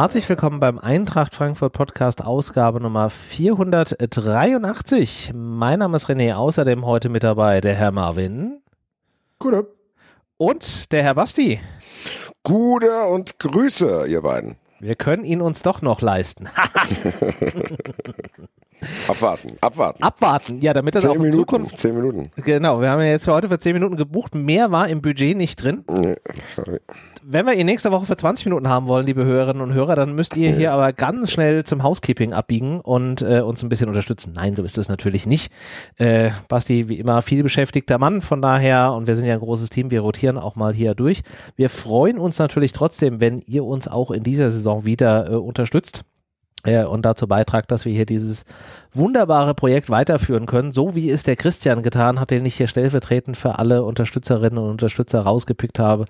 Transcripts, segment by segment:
Herzlich willkommen beim Eintracht Frankfurt Podcast Ausgabe Nummer 483. Mein Name ist René, außerdem heute mit dabei der Herr Marvin. Gute. Und der Herr Basti. Gute und Grüße, ihr beiden. Wir können ihn uns doch noch leisten. abwarten, abwarten. Abwarten, ja, damit das zehn auch in Minuten, Zukunft. Zehn Minuten. Genau, wir haben ja jetzt für heute für zehn Minuten gebucht. Mehr war im Budget nicht drin. Nee, sorry. Wenn wir ihn nächste Woche für 20 Minuten haben wollen, liebe Hörerinnen und Hörer, dann müsst ihr hier aber ganz schnell zum Housekeeping abbiegen und äh, uns ein bisschen unterstützen. Nein, so ist es natürlich nicht. Äh, Basti, wie immer, viel beschäftigter Mann, von daher, und wir sind ja ein großes Team, wir rotieren auch mal hier durch. Wir freuen uns natürlich trotzdem, wenn ihr uns auch in dieser Saison wieder äh, unterstützt äh, und dazu beitragt, dass wir hier dieses wunderbare Projekt weiterführen können, so wie es der Christian getan hat, den ich hier stellvertretend für alle Unterstützerinnen und Unterstützer rausgepickt habe.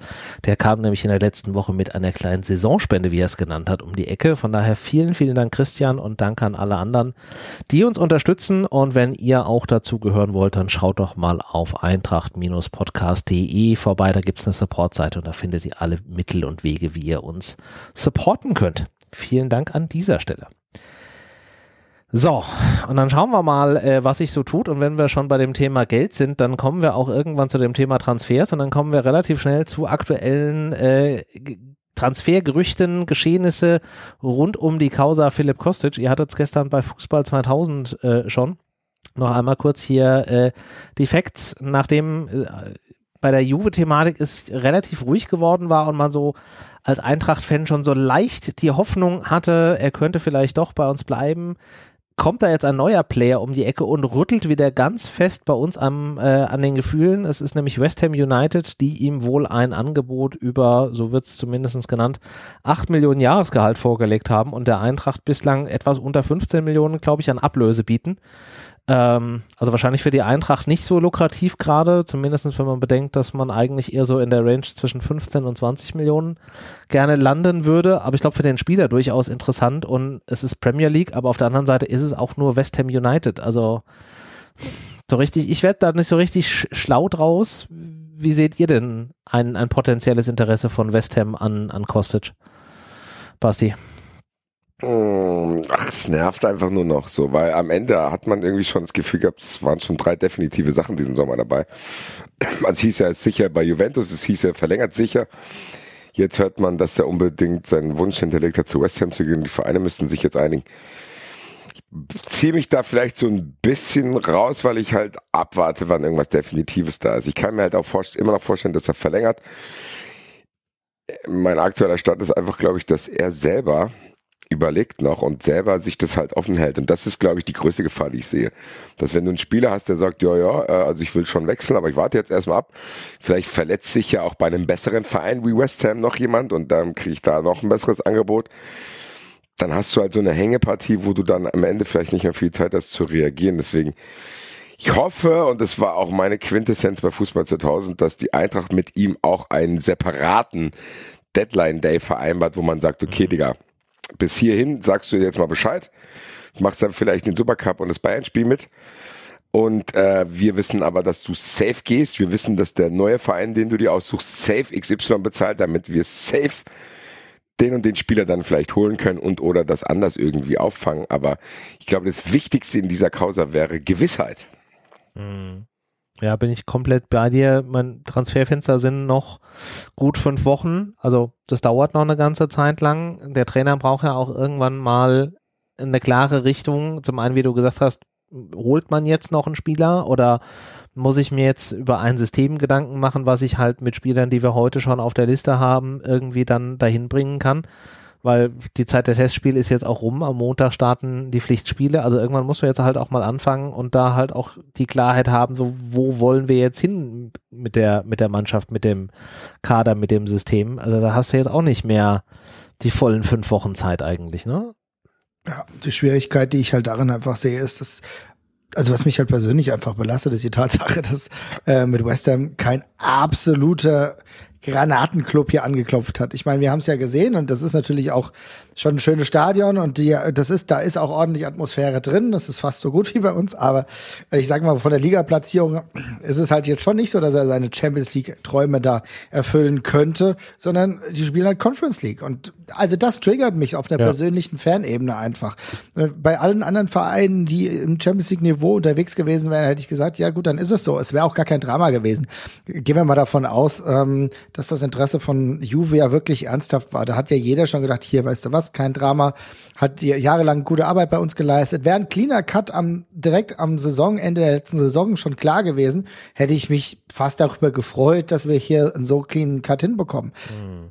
Der kam nämlich in der letzten Woche mit einer kleinen Saisonspende, wie er es genannt hat, um die Ecke. Von daher vielen, vielen Dank Christian und danke an alle anderen, die uns unterstützen. Und wenn ihr auch dazu gehören wollt, dann schaut doch mal auf eintracht-podcast.de vorbei. Da gibt's eine Supportseite und da findet ihr alle Mittel und Wege, wie ihr uns supporten könnt. Vielen Dank an dieser Stelle. So, und dann schauen wir mal, äh, was sich so tut. Und wenn wir schon bei dem Thema Geld sind, dann kommen wir auch irgendwann zu dem Thema Transfers und dann kommen wir relativ schnell zu aktuellen äh, Transfergerüchten, Geschehnisse rund um die Causa Philipp Kostic. Ihr hattet es gestern bei Fußball 2000 äh, schon. Noch einmal kurz hier äh, die Facts, nachdem äh, bei der Juve-Thematik es relativ ruhig geworden war und man so als Eintracht-Fan schon so leicht die Hoffnung hatte, er könnte vielleicht doch bei uns bleiben, kommt da jetzt ein neuer Player um die Ecke und rüttelt wieder ganz fest bei uns am, äh, an den Gefühlen. Es ist nämlich West Ham United, die ihm wohl ein Angebot über, so wird es zumindest genannt, 8 Millionen Jahresgehalt vorgelegt haben und der Eintracht bislang etwas unter 15 Millionen, glaube ich, an Ablöse bieten. Ähm, also wahrscheinlich für die Eintracht nicht so lukrativ gerade, zumindest wenn man bedenkt, dass man eigentlich eher so in der Range zwischen 15 und 20 Millionen gerne landen würde. Aber ich glaube für den Spieler durchaus interessant und es ist Premier League, aber auf der anderen Seite ist es auch nur West Ham United. Also so richtig, ich werde da nicht so richtig sch schlau draus. Wie seht ihr denn ein, ein potenzielles Interesse von West Ham an, an Kostic? Basti. Mm, Ach, es nervt einfach nur noch so, weil am Ende hat man irgendwie schon das Gefühl gehabt, es waren schon drei definitive Sachen diesen Sommer dabei. Also es hieß ja, ist sicher bei Juventus, es hieß ja, er verlängert sicher. Jetzt hört man, dass er unbedingt seinen Wunsch hinterlegt hat, zu West Ham zu gehen. Die Vereine müssten sich jetzt einigen. Ich ziehe mich da vielleicht so ein bisschen raus, weil ich halt abwarte, wann irgendwas Definitives da ist. Ich kann mir halt auch immer noch vorstellen, dass er verlängert. Mein aktueller Stand ist einfach, glaube ich, dass er selber überlegt noch und selber sich das halt offen hält. Und das ist, glaube ich, die größte Gefahr, die ich sehe. Dass wenn du einen Spieler hast, der sagt, ja, ja, äh, also ich will schon wechseln, aber ich warte jetzt erstmal ab. Vielleicht verletzt sich ja auch bei einem besseren Verein wie West Ham noch jemand und dann kriege ich da noch ein besseres Angebot. Dann hast du halt so eine Hängepartie, wo du dann am Ende vielleicht nicht mehr viel Zeit hast zu reagieren. Deswegen, ich hoffe, und das war auch meine Quintessenz bei Fußball 2000, dass die Eintracht mit ihm auch einen separaten Deadline-Day vereinbart, wo man sagt, okay, Digga, bis hierhin sagst du jetzt mal Bescheid, machst dann vielleicht den Supercup und das Bayern-Spiel mit. Und äh, wir wissen aber, dass du safe gehst. Wir wissen, dass der neue Verein, den du dir aussuchst, safe XY bezahlt, damit wir safe den und den Spieler dann vielleicht holen können und oder das anders irgendwie auffangen. Aber ich glaube, das Wichtigste in dieser Causa wäre Gewissheit. Ja, bin ich komplett bei dir. Mein Transferfenster sind noch gut fünf Wochen. Also das dauert noch eine ganze Zeit lang. Der Trainer braucht ja auch irgendwann mal eine klare Richtung. Zum einen, wie du gesagt hast, holt man jetzt noch einen Spieler oder muss ich mir jetzt über ein System Gedanken machen, was ich halt mit Spielern, die wir heute schon auf der Liste haben, irgendwie dann dahin bringen kann? Weil die Zeit der Testspiele ist jetzt auch rum. Am Montag starten die Pflichtspiele. Also irgendwann muss man jetzt halt auch mal anfangen und da halt auch die Klarheit haben, so wo wollen wir jetzt hin mit der, mit der Mannschaft, mit dem Kader, mit dem System. Also da hast du jetzt auch nicht mehr die vollen fünf Wochen Zeit eigentlich, ne? Ja, die Schwierigkeit, die ich halt darin einfach sehe, ist, dass, also was mich halt persönlich einfach belastet, ist die Tatsache, dass äh, mit West Ham kein absoluter Granatenclub hier angeklopft hat. Ich meine, wir haben es ja gesehen und das ist natürlich auch schon ein schönes Stadion und die, das ist, da ist auch ordentlich Atmosphäre drin. Das ist fast so gut wie bei uns, aber ich sag mal, von der Liga-Platzierung ist es halt jetzt schon nicht so, dass er seine Champions League-Träume da erfüllen könnte, sondern die spielen halt Conference League und also das triggert mich auf einer Ja. persönlichen Fanebene einfach. Äh, Bei allen anderen Vereinen, die im Champions League Niveau unterwegs gewesen wären, hätte ich gesagt, ja gut, dann ist es so. Es wäre auch gar kein Drama gewesen. Gehen wir mal davon aus, ähm, dass das Interesse von Juve ja wirklich ernsthaft war. Da hat ja jeder schon gedacht, hier, weißt du was, kein Drama, hat jahrelang gute Arbeit bei uns geleistet. Wäre ein cleaner Cut am, direkt am Saisonende der letzten Saison schon klar gewesen, hätte ich mich fast darüber gefreut, dass wir hier einen so cleanen Cut hinbekommen.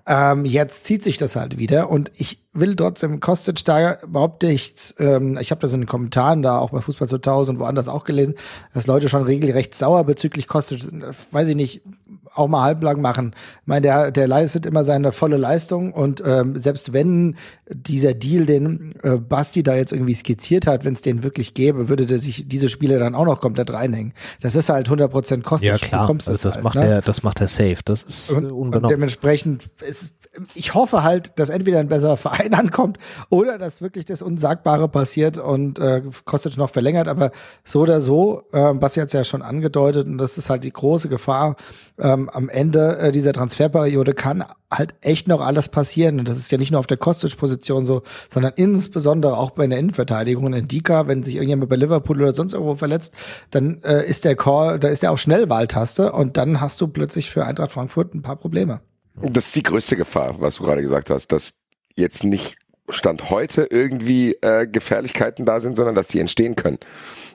Ähm, jetzt zieht sich das halt wieder und ich will trotzdem Kostic da überhaupt nichts. Ähm, ich habe das in den Kommentaren da auch bei Fußball 2000 und woanders auch gelesen, dass Leute schon regelrecht sauer bezüglich Kostic, weiß ich nicht, auch mal halblang machen. Ich meine, der, der leistet immer seine volle Leistung und ähm, selbst wenn dieser Deal, den äh, Basti da jetzt irgendwie skizziert hat, wenn es den wirklich gäbe, würde der sich diese Spiele dann auch noch komplett reinhängen. Das ist halt 100% Kostic. Ja klar, also das halt, macht ne? er, das macht er safe. Das ist und, und dementsprechend ist, ich hoffe halt, dass entweder ein besserer Verein ankommt oder dass wirklich das Unsagbare passiert und äh, Kostic noch verlängert. Aber so oder so, äh, Basti hat es ja schon angedeutet und das ist halt die große Gefahr. Ähm, am Ende äh, dieser Transferperiode kann halt echt noch alles passieren. Und das ist ja nicht nur auf der Kostic-Position so, sondern insbesondere auch bei der Innenverteidigung. Und in Dika, wenn sich irgendjemand bei Liverpool oder sonst irgendwo verletzt, dann äh, ist der Call, da ist er auf Schnellwahltaste und dann hast du plötzlich für Eintracht Frankfurt ein paar Probleme. Das ist die größte Gefahr, was du gerade gesagt hast, dass jetzt nicht Stand heute irgendwie äh, Gefährlichkeiten da sind, sondern dass die entstehen können.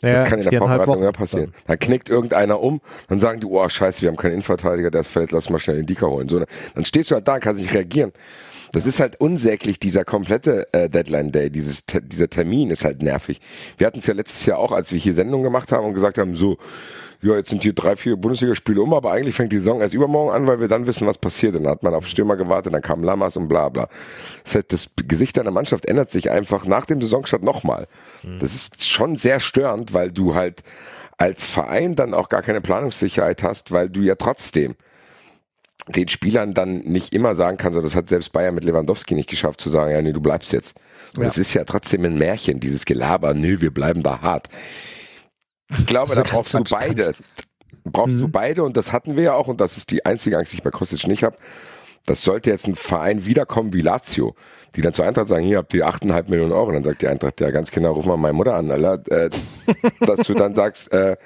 Ja, das kann in der Wochen ja passieren. Dann knickt irgendeiner um, dann sagen die, oh scheiße, wir haben keinen Innenverteidiger, der ist verletzt, lass mal schnell den Dicker holen. So, dann stehst du halt da und kannst nicht reagieren. Das ist halt unsäglich, dieser komplette äh, Deadline-Day, dieses, dieser Termin ist halt nervig. Wir hatten es ja letztes Jahr auch, als wir hier Sendungen gemacht haben und gesagt haben, so, ja, jetzt sind hier drei, vier Bundesligaspiele um, aber eigentlich fängt die Saison erst übermorgen an, weil wir dann wissen, was passiert. Und dann hat man auf Stürmer gewartet, dann kam Lamas und bla bla. Das heißt, das Gesicht deiner Mannschaft ändert sich einfach nach dem Saisonstart nochmal. Das ist schon sehr störend, weil du halt als Verein dann auch gar keine Planungssicherheit hast, weil du ja trotzdem den Spielern dann nicht immer sagen kannst, und das hat selbst Bayern mit Lewandowski nicht geschafft, zu sagen, ja, nee, du bleibst jetzt. Und Ja. es ist ja trotzdem ein Märchen, dieses Gelaber, nö, wir bleiben da hart. Ich glaube, da brauchst du beide. Brauchst Mhm. du beide und das hatten wir ja auch und das ist die einzige Angst, die ich bei Kostic nicht habe. Das sollte jetzt ein Verein wiederkommen wie Lazio, die dann zur Eintracht sagen, hier habt ihr 8,5 Millionen Euro. Dann sagt die Eintracht, ja ganz genau, ruf mal meine Mutter an, Alter. Äh, dass du dann sagst, äh,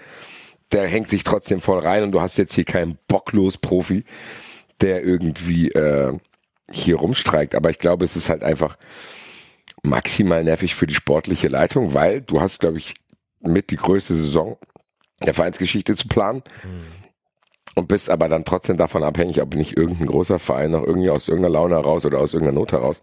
der hängt sich trotzdem voll rein und du hast jetzt hier keinen bocklos Profi, der irgendwie äh, hier rumstreikt. Aber ich glaube, es ist halt einfach maximal nervig für die sportliche Leitung, weil du hast, glaube ich, mit die größte Saison der Vereinsgeschichte zu planen und bist aber dann trotzdem davon abhängig, ob nicht irgendein großer Verein noch irgendwie aus irgendeiner Laune heraus oder aus irgendeiner Not heraus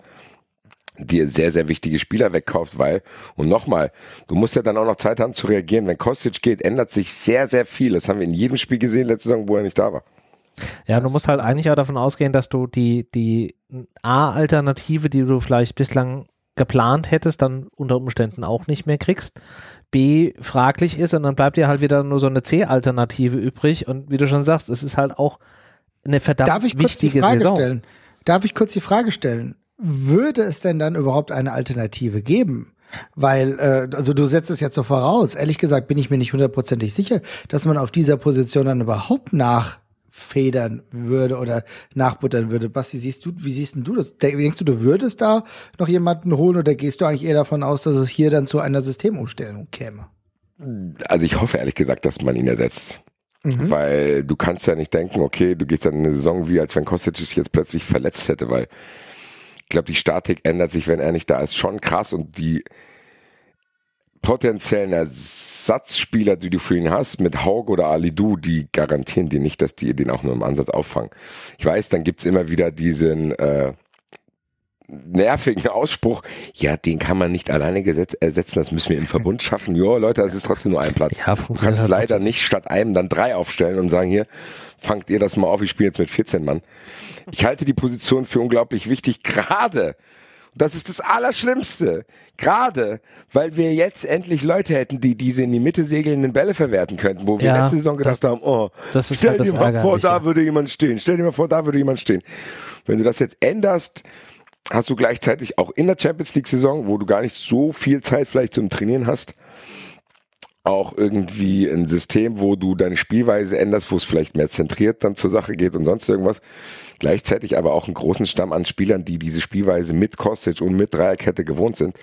dir sehr, sehr wichtige Spieler wegkauft, weil, und nochmal, du musst ja dann auch noch Zeit haben zu reagieren. Wenn Kostic geht, ändert sich sehr, sehr viel. Das haben wir in jedem Spiel gesehen letzte Saison, wo er nicht da war. Ja, du musst halt eigentlich auch davon ausgehen, dass du die, die A-Alternative, die du vielleicht bislang geplant hättest, dann unter Umständen auch nicht mehr kriegst. B, fraglich ist und dann bleibt dir halt wieder nur so eine C-Alternative übrig und wie du schon sagst, es ist halt auch eine verdammt Darf ich kurz die wichtige Frage Saison. stellen? Darf ich kurz die Frage stellen? Würde es denn dann überhaupt eine Alternative geben? Weil, äh, also du setzt es jetzt so voraus. Ehrlich gesagt bin ich mir nicht hundertprozentig sicher, dass man auf dieser Position dann überhaupt nachfedern würde oder nachbuttern würde. Basti, siehst du, wie siehst denn du das? Denkst du, du würdest da noch jemanden holen oder gehst du eigentlich eher davon aus, dass es hier dann zu einer Systemumstellung käme? Also ich hoffe ehrlich gesagt, dass man ihn ersetzt. Weil du kannst ja nicht denken, okay, du gehst dann in eine Saison wie, als wenn Kostic sich jetzt plötzlich verletzt hätte, weil ich glaube, die Statik ändert sich, wenn er nicht da ist, schon krass und die potenziellen Ersatzspieler, die du für ihn hast, mit Haug oder Alidu, die garantieren dir nicht, dass die den auch nur im Ansatz auffangen. Ich weiß, dann gibt's immer wieder diesen äh, nervigen Ausspruch, ja, den kann man nicht alleine gesetz, ersetzen, das müssen wir im Verbund schaffen. Jo, Leute, das ist trotzdem nur ein Platz. Ja, du kannst halt leider nicht statt einem dann drei aufstellen und sagen, hier, fangt ihr das mal auf, ich spiele jetzt mit 14 Mann. Ich halte die Position für unglaublich wichtig, gerade, das ist das Allerschlimmste, gerade, weil wir jetzt endlich Leute hätten, die diese in die Mitte segelnden Bälle verwerten könnten, wo wir Ja, letzte Saison gedacht haben, oh, das ist stell halt das dir mal vor, da würde jemand stehen, stell dir mal vor, da würde jemand stehen. Wenn du das jetzt änderst, hast du gleichzeitig auch in der Champions League Saison, wo du gar nicht so viel Zeit vielleicht zum Trainieren hast, auch irgendwie ein System, wo du deine Spielweise änderst, wo es vielleicht mehr zentriert dann zur Sache geht und sonst irgendwas. Gleichzeitig aber auch einen großen Stamm an Spielern, die diese Spielweise mit Kostic und mit Dreierkette gewohnt sind.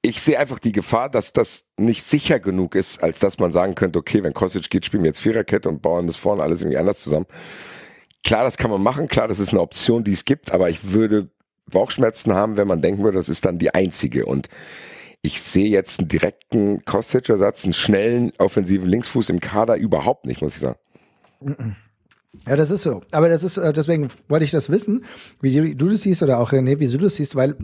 Ich sehe einfach die Gefahr, dass das nicht sicher genug ist, als dass man sagen könnte, okay, wenn Kostic geht, spielen wir jetzt Viererkette und bauen das vorne alles irgendwie anders zusammen. Klar, das kann man machen, klar, das ist eine Option, die es gibt, aber ich würde Bauchschmerzen haben, wenn man denken würde, das ist dann die einzige. Und ich sehe jetzt einen direkten Kostic-Ersatz, einen schnellen offensiven Linksfuß im Kader überhaupt nicht, muss ich sagen. Ja, das ist so. Aber das ist, äh, deswegen wollte ich das wissen, wie du das siehst oder auch René, wie du das siehst, weil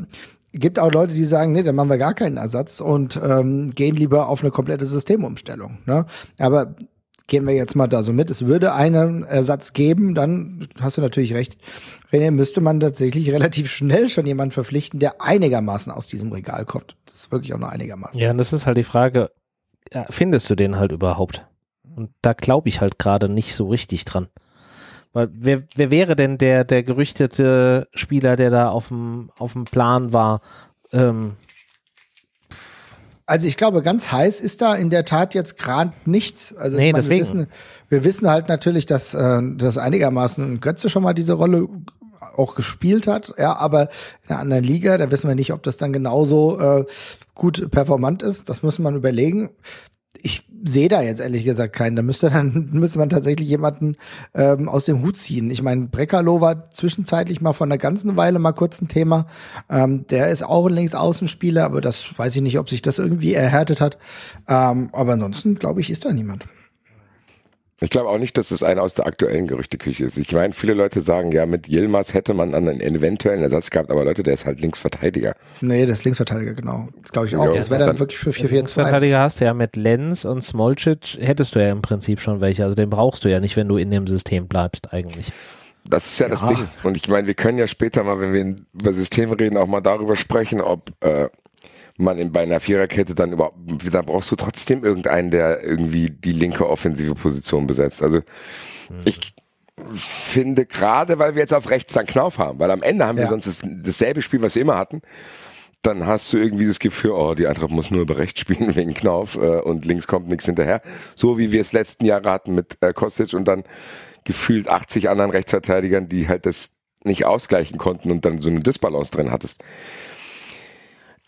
gibt auch Leute, die sagen, nee, dann machen wir gar keinen Ersatz und ähm, gehen lieber auf eine komplette Systemumstellung. Ne? Aber gehen wir jetzt mal da so mit. Es würde einen Ersatz geben, dann hast du natürlich recht. René, müsste man tatsächlich relativ schnell schon jemanden verpflichten, der einigermaßen aus diesem Regal kommt. Das ist wirklich auch nur einigermaßen. Ja, und das ist halt die Frage, findest du den halt überhaupt? Und da glaube ich halt gerade nicht so richtig dran. Weil wer, wer wäre denn der, der gerüchtete Spieler, der da auf dem, auf dem Plan war? Ähm, also ich glaube, ganz heiß ist da in der Tat jetzt gerade nichts. Also nee, meine, deswegen. Wir wissen, wir wissen halt natürlich, dass äh, das einigermaßen Götze schon mal diese Rolle auch gespielt hat, ja, aber in einer anderen Liga, da wissen wir nicht, ob das dann genauso äh, gut performant ist. Das muss man überlegen ich sehe da jetzt ehrlich gesagt keinen. Da müsste dann müsste man tatsächlich jemanden ähm, aus dem Hut ziehen. Ich meine, Breckerloh war zwischenzeitlich mal von einer ganzen Weile mal kurz ein Thema. Ähm, der ist auch ein Linksaußenspieler, aber das weiß ich nicht, ob sich das irgendwie erhärtet hat. Ähm, aber ansonsten glaube ich, ist da niemand. Ich glaube auch nicht, dass es einer aus der aktuellen Gerüchteküche ist. Ich meine, viele Leute sagen, ja, mit Yilmaz hätte man einen eventuellen Ersatz gehabt, aber Leute, der ist halt Linksverteidiger. Nee, das ist Linksverteidiger, genau. Das glaube ich auch. Ja, das wäre dann, dann, wirklich für 4 4 Linksverteidiger hast du ja mit Lenz und Smolcic, hättest du ja im Prinzip schon welche. Also den brauchst du ja nicht, wenn du in dem System bleibst eigentlich. Das ist ja, ja. das Ding. Und ich meine, wir können ja später mal, wenn wir über Systeme reden, auch mal darüber sprechen, ob äh, man in, bei einer Viererkette dann überhaupt, da brauchst du trotzdem irgendeinen, der irgendwie die linke offensive Position besetzt. Also mhm. ich finde gerade, weil wir jetzt auf rechts dann Knauf haben, weil am Ende haben ja. wir sonst das, dasselbe Spiel, was wir immer hatten. Dann hast du irgendwie das Gefühl, oh, die Eintracht muss nur über rechts spielen wegen Knauf äh, und links kommt nichts hinterher. So wie wir es letzten Jahre hatten mit äh, Kostic und dann gefühlt 80 anderen Rechtsverteidigern, die halt das nicht ausgleichen konnten und dann so eine Disbalance drin hattest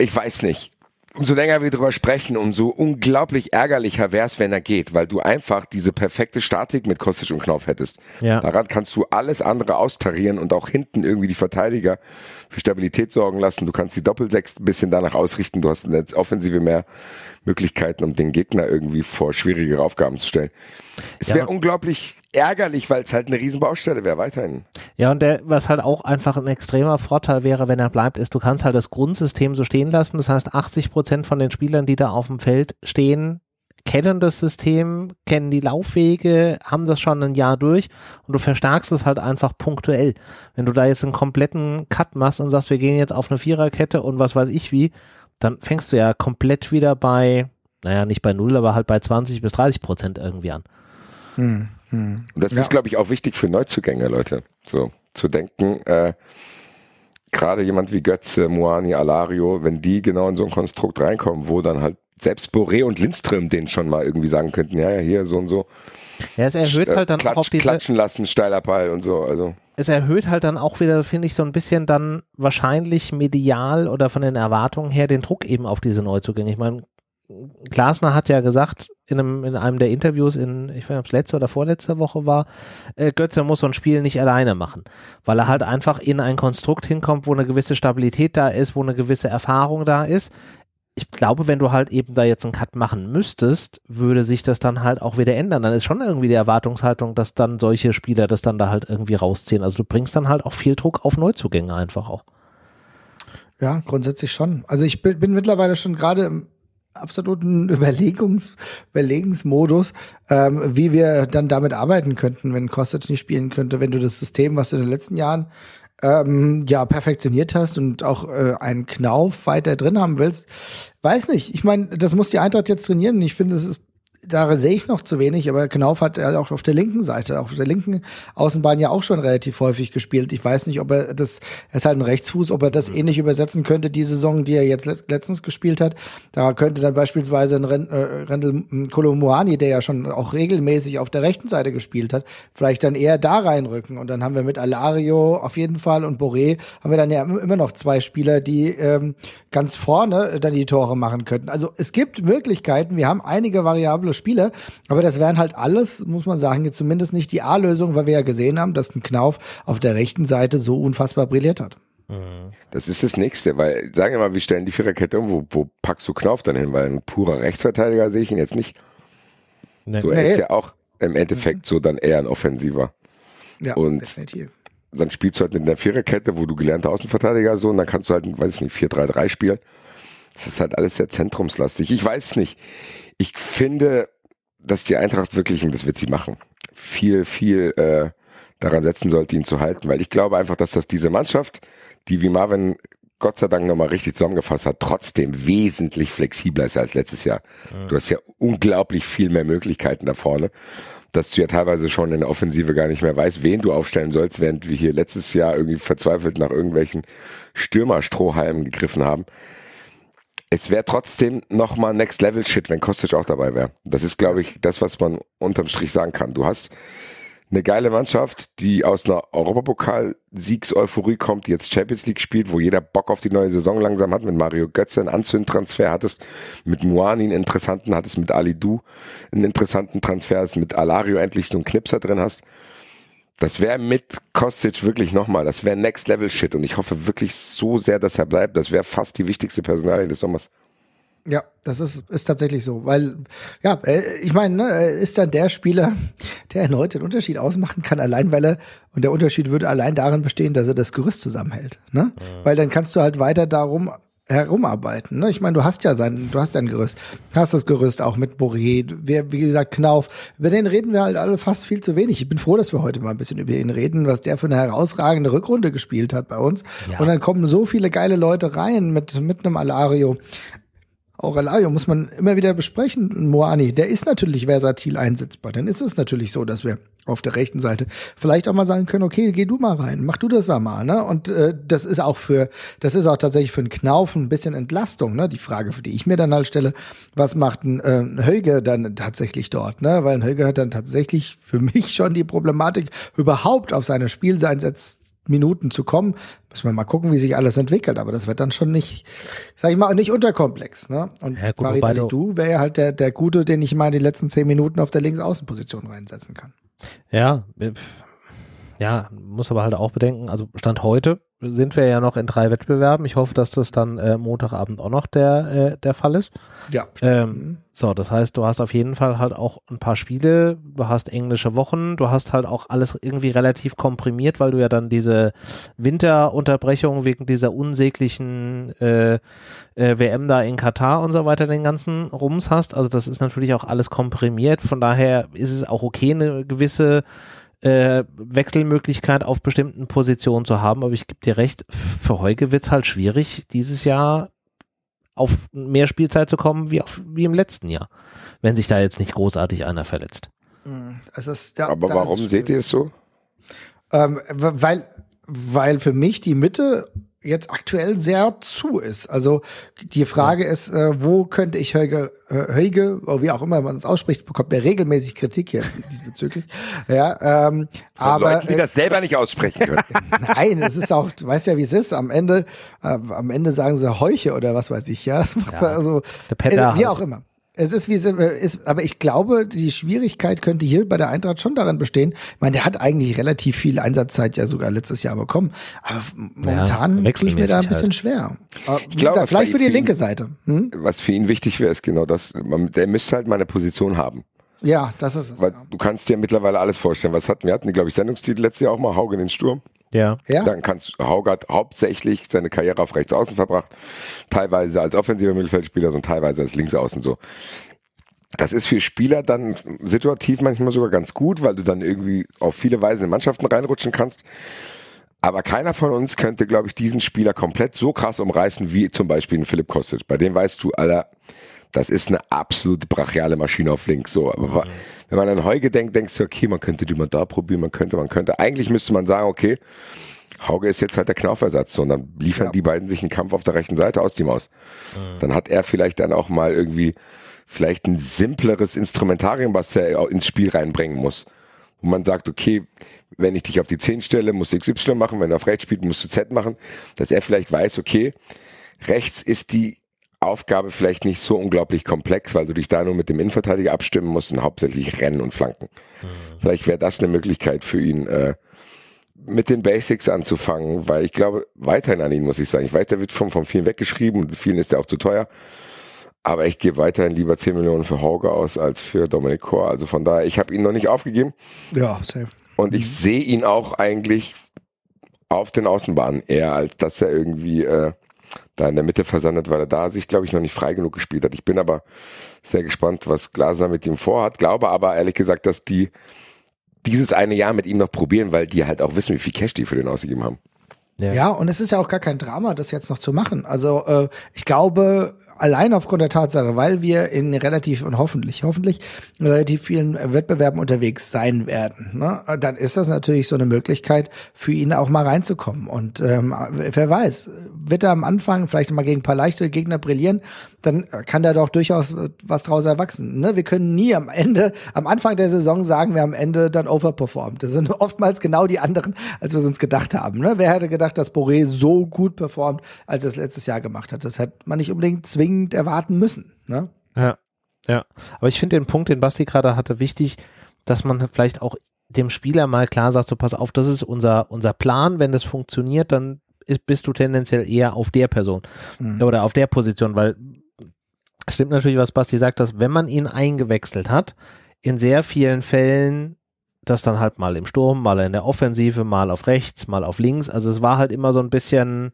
ich weiß nicht. Umso länger wir drüber sprechen, umso unglaublich ärgerlicher wäre es, wenn er geht, weil du einfach diese perfekte Statik mit Kostic und Knopf hättest. Ja. Daran kannst du alles andere austarieren und auch hinten irgendwie die Verteidiger für Stabilität sorgen lassen. Du kannst die Doppelsechs ein bisschen danach ausrichten. Du hast eine Offensive mehr Möglichkeiten, um den Gegner irgendwie vor schwierigere Aufgaben zu stellen. Es wäre ja. unglaublich ärgerlich, weil es halt eine Riesenbaustelle wäre, weiterhin. Ja, und der, was halt auch einfach ein extremer Vorteil wäre, wenn er bleibt, ist, du kannst halt das Grundsystem so stehen lassen. Das heißt, 80 Prozent von den Spielern, die da auf dem Feld stehen, kennen das System, kennen die Laufwege, haben das schon ein Jahr durch und du verstärkst es halt einfach punktuell. Wenn du da jetzt einen kompletten Cut machst und sagst, wir gehen jetzt auf eine Viererkette und was weiß ich wie, dann fängst du ja komplett wieder bei, naja, nicht bei null, aber halt bei 20 bis 30 Prozent irgendwie an. Hm, hm. Das ja. ist, glaube ich, auch wichtig für Neuzugänge, Leute. So, zu denken, äh, gerade jemand wie Götze, Moani, Alario, wenn die genau in so ein Konstrukt reinkommen, wo dann halt selbst Boré und Lindström denen schon mal irgendwie sagen könnten, ja, ja, hier so und so. Ja, es erhöht halt dann Klatsch, auch auf diese... Klatschen lassen, steiler Pfeil und so, also. Es erhöht halt dann auch wieder, finde ich, so ein bisschen dann wahrscheinlich medial oder von den Erwartungen her den Druck eben auf diese Neuzugänge. Ich meine, Glasner hat ja gesagt in einem, in einem der Interviews in, ich weiß nicht, ob es letzte oder vorletzte Woche war, äh, Götze muss so ein Spiel nicht alleine machen, weil er halt einfach in ein Konstrukt hinkommt, wo eine gewisse Stabilität da ist, wo eine gewisse Erfahrung da ist. Ich glaube, wenn du halt eben da jetzt einen Cut machen müsstest, würde sich das dann halt auch wieder ändern. Dann ist schon irgendwie die Erwartungshaltung, dass dann solche Spieler das dann da halt irgendwie rausziehen. Also du bringst dann halt auch viel Druck auf Neuzugänge einfach auch. Ja, grundsätzlich schon. Also ich bin, bin mittlerweile schon gerade im absoluten Überlegungs Überlegensmodus, ähm, wie wir dann damit arbeiten könnten, wenn Kostic nicht spielen könnte, wenn du das System, was du in den letzten Jahren ähm, ja perfektioniert hast und auch äh, einen Knauf weiter drin haben willst. Weiß nicht. Ich meine, das muss die Eintracht jetzt trainieren. Ich finde, es ist da sehe ich noch zu wenig, aber Knauf hat er auch auf der linken Seite, auf der linken Außenbahn ja auch schon relativ häufig gespielt. Ich weiß nicht, ob er das, er ist halt ein Rechtsfuß, ob er das mhm. ähnlich übersetzen könnte, die Saison, die er jetzt letztens gespielt hat. Da könnte dann beispielsweise ein Ren, äh, Rendel Kolomuani, der ja schon auch regelmäßig auf der rechten Seite gespielt hat, vielleicht dann eher da reinrücken. Und dann haben wir mit Alario auf jeden Fall und Boré haben wir dann ja immer noch zwei Spieler, die ähm, ganz vorne dann die Tore machen könnten. Also es gibt Möglichkeiten, wir haben einige variable Spieler, aber das wären halt alles, muss man sagen, jetzt zumindest nicht die A-Lösung, weil wir ja gesehen haben, dass ein Knauf auf der rechten Seite so unfassbar brilliert hat. Das ist das Nächste, weil, sagen wir mal, wir stellen die Viererkette um, wo, wo packst du Knauf dann hin? Weil ein purer Rechtsverteidiger sehe ich ihn jetzt nicht. Nee. So, er ist ja auch im Endeffekt mhm. so dann eher ein Offensiver. Ja, und definitiv. Dann spielst du halt mit einer Viererkette, wo du gelernter Außenverteidiger so, und dann kannst du halt, weiß ich nicht, 4-3-3 spielen. Das ist halt alles sehr zentrumslastig. Ich weiß nicht. Ich finde, dass die Eintracht wirklich, und das wird sie machen, viel, viel äh, daran setzen sollte, ihn zu halten. Weil ich glaube einfach, dass das diese Mannschaft, die wie Marvin Gott sei Dank nochmal richtig zusammengefasst hat, trotzdem wesentlich flexibler ist als letztes Jahr. Mhm. Du hast ja unglaublich viel mehr Möglichkeiten da vorne, dass du ja teilweise schon in der Offensive gar nicht mehr weißt, wen du aufstellen sollst, während wir hier letztes Jahr irgendwie verzweifelt nach irgendwelchen Stürmerstrohhalmen gegriffen haben es wäre trotzdem nochmal Next Level Shit, wenn Kostic auch dabei wäre. Das ist, glaube ich, das, was man unterm Strich sagen kann. Du hast eine geile Mannschaft, die aus einer Europapokal-Siegs-Euphorie kommt, die jetzt Champions League spielt, wo jeder Bock auf die neue Saison langsam hat, mit Mario Götze einen Anzündtransfer hattest, mit Muani einen interessanten hattest, mit Ali Du einen interessanten Transfer hast, mit Alario endlich so einen Knipser drin hast. Das wäre mit Kostic wirklich nochmal, das wäre Next Level Shit und ich hoffe wirklich so sehr, dass er bleibt. Das wäre fast die wichtigste Personalie des Sommers. Ja, das ist, ist tatsächlich so, weil, ja, ich meine, ne, er ist dann der Spieler, der erneut den Unterschied ausmachen kann, allein weil er, und der Unterschied würde allein darin bestehen, dass er das Gerüst zusammenhält, ne? Mhm. Weil dann kannst du halt weiter darum herumarbeiten. Ne? Ich meine, du hast ja sein, du hast dein Gerüst, hast das Gerüst auch mit Boré, wer, wie gesagt, Knauf. Über den reden wir halt alle fast viel zu wenig. Ich bin froh, dass wir heute mal ein bisschen über ihn reden, was der für eine herausragende Rückrunde gespielt hat bei uns. Ja. Und dann kommen so viele geile Leute rein mit, mit einem Alario. Auch Alario muss man immer wieder besprechen. Moani, der ist natürlich versatil einsetzbar. Dann ist es natürlich so, dass wir auf der rechten Seite vielleicht auch mal sagen können, okay, geh du mal rein, mach du das mal, ne? Und äh, das ist auch für, das ist auch tatsächlich für einen Knauf ein bisschen Entlastung, ne? Die Frage, für die ich mir dann halt stelle, was macht ein, äh, ein Höge dann tatsächlich dort, ne? Weil ein Höge hat dann tatsächlich für mich schon die Problematik, überhaupt auf seine Spielseinsatz Minuten zu kommen. Müssen wir mal gucken, wie sich alles entwickelt. Aber das wird dann schon nicht, sag ich mal, nicht unterkomplex. Ne? Und ja, gut, Farid Ali wäre ja halt der, der Gute, den ich mal in die letzten zehn Minuten auf der Linksaußenposition reinsetzen kann. Ja, ja, muss aber halt auch bedenken, also Stand heute sind wir ja noch in drei Wettbewerben. Ich hoffe, dass das dann äh, Montagabend auch noch der, äh, der Fall ist. Ja. Ähm, mhm. so, das heißt, du hast auf jeden Fall halt auch ein paar Spiele, du hast englische Wochen, du hast halt auch alles irgendwie relativ komprimiert, weil du ja dann diese Winterunterbrechung wegen dieser unsäglichen äh, äh, WM da in Katar und so weiter den ganzen Rums hast. Also das ist natürlich auch alles komprimiert. Von daher ist es auch okay, eine gewisse äh, Wechselmöglichkeit auf bestimmten Positionen zu haben, aber ich gebe dir recht, für Heuge wird es halt schwierig, dieses Jahr auf mehr Spielzeit zu kommen wie, auf, wie im letzten Jahr, wenn sich da jetzt nicht großartig einer verletzt. Also ist, ja, aber warum seht ihr es so? Ähm, weil, weil für mich die Mitte jetzt aktuell sehr zu ist. Also die Frage ja. ist, äh, wo könnte ich Höge, äh, Höge, oder wie auch immer man es ausspricht, bekommt er regelmäßig Kritik hier diesbezüglich. Ja, ähm, Von aber Leuten, die äh, das selber nicht aussprechen können. Nein, es ist auch, du weißt ja, wie es ist. Am Ende, äh, am Ende sagen sie Heuche oder was weiß ich. Ja, das macht ja, also äh, wie auch immer. Es ist wie es ist, aber ich glaube, die Schwierigkeit könnte hier bei der Eintracht schon darin bestehen. Ich meine, der hat eigentlich relativ viel Einsatzzeit ja sogar letztes Jahr bekommen. Aber momentan ja, tue ich mir da ein bisschen halt. schwer. ich glaube, vielleicht für die linke Seite. Hm? Was für ihn wichtig wäre, ist genau das. Man, der müsste halt mal eine Position haben. Ja, das ist es. Weil ja. du kannst dir mittlerweile alles vorstellen. Was hatten wir? hatten, glaube ich, Sendungstitel letztes Jahr auch mal Haugen in den Sturm. Ja. ja. Dann kannst Haugart hauptsächlich seine Karriere auf rechts außen verbracht, teilweise als offensiver Mittelfeldspieler und teilweise als Linksaußen so. Das ist für Spieler dann situativ manchmal sogar ganz gut, weil du dann irgendwie auf viele Weisen in Mannschaften reinrutschen kannst. Aber keiner von uns könnte, glaube ich, diesen Spieler komplett so krass umreißen wie zum Beispiel ein Philipp Kostic. Bei dem weißt du, Alter, Das ist eine absolute brachiale Maschine auf links. So, aber wenn man an Heuge denkt, denkst du, okay, man könnte die mal da probieren, man könnte, man könnte. Eigentlich müsste man sagen, okay, Hauge ist jetzt halt der Knaufersatz. So, und dann liefern Ja. die beiden sich einen Kampf auf der rechten Seite aus die Maus. Dann hat er vielleicht dann auch mal irgendwie vielleicht ein simpleres Instrumentarium, was er ins Spiel reinbringen muss. Wo man sagt, okay, wenn ich dich auf die 10 stelle, musst du XY machen, wenn er auf rechts spielt, musst du Z machen, dass er vielleicht weiß, okay, rechts ist die Aufgabe vielleicht nicht so unglaublich komplex, weil du dich da nur mit dem Innenverteidiger abstimmen musst und hauptsächlich rennen und flanken. Vielleicht wäre das eine Möglichkeit für ihn, äh, mit den Basics anzufangen, weil ich glaube, weiterhin an ihn muss ich sagen. Ich weiß, der wird von, von vielen weggeschrieben und vielen ist er auch zu teuer. Aber ich gebe weiterhin lieber 10 Millionen für Hauge aus als für Dominic Kor. Also von daher, ich habe ihn noch nicht aufgegeben Ja, safe. und ich sehe ihn auch eigentlich auf den Außenbahnen eher, als dass er irgendwie äh, da in der Mitte versandet, weil er da sich, glaube ich, noch nicht frei genug gespielt hat. Ich bin aber sehr gespannt, was Glaser mit ihm vorhat. Glaube aber ehrlich gesagt, dass die dieses eine Jahr mit ihm noch probieren, weil die halt auch wissen, wie viel Cash die für den ausgegeben haben. Ja. und es ist ja auch gar kein Drama, das jetzt noch zu machen. Also äh, ich glaube, allein aufgrund der Tatsache, weil wir in relativ und hoffentlich, hoffentlich relativ vielen Wettbewerben unterwegs sein werden, ne, dann ist das natürlich so eine Möglichkeit für ihn auch mal reinzukommen. Und ähm, wer weiß, wird er am Anfang vielleicht mal gegen ein paar leichte Gegner brillieren, dann kann da doch durchaus was draus erwachsen. Ne? Wir können nie am Ende, am Anfang der Saison sagen wir am Ende dann overperformed. Das sind oftmals genau die anderen, als wir es uns gedacht haben. Ne? Wer hätte gedacht, dass Boré so gut performt, als er es letztes Jahr gemacht hat? Das hätte man nicht unbedingt zwingend erwarten müssen. Ne? Ja, ja. Aber ich finde den Punkt, den Basti gerade hatte, wichtig, dass man vielleicht auch dem Spieler mal klar sagt, so pass auf, das ist unser, unser Plan, wenn das funktioniert, dann ist, bist du tendenziell eher auf der Person Mhm. oder auf der Position, weil es stimmt natürlich, was Basti sagt, dass wenn man ihn eingewechselt hat, in sehr vielen Fällen das dann halt mal im Sturm, mal in der Offensive, mal auf rechts, mal auf links. Also es war halt immer so ein bisschen,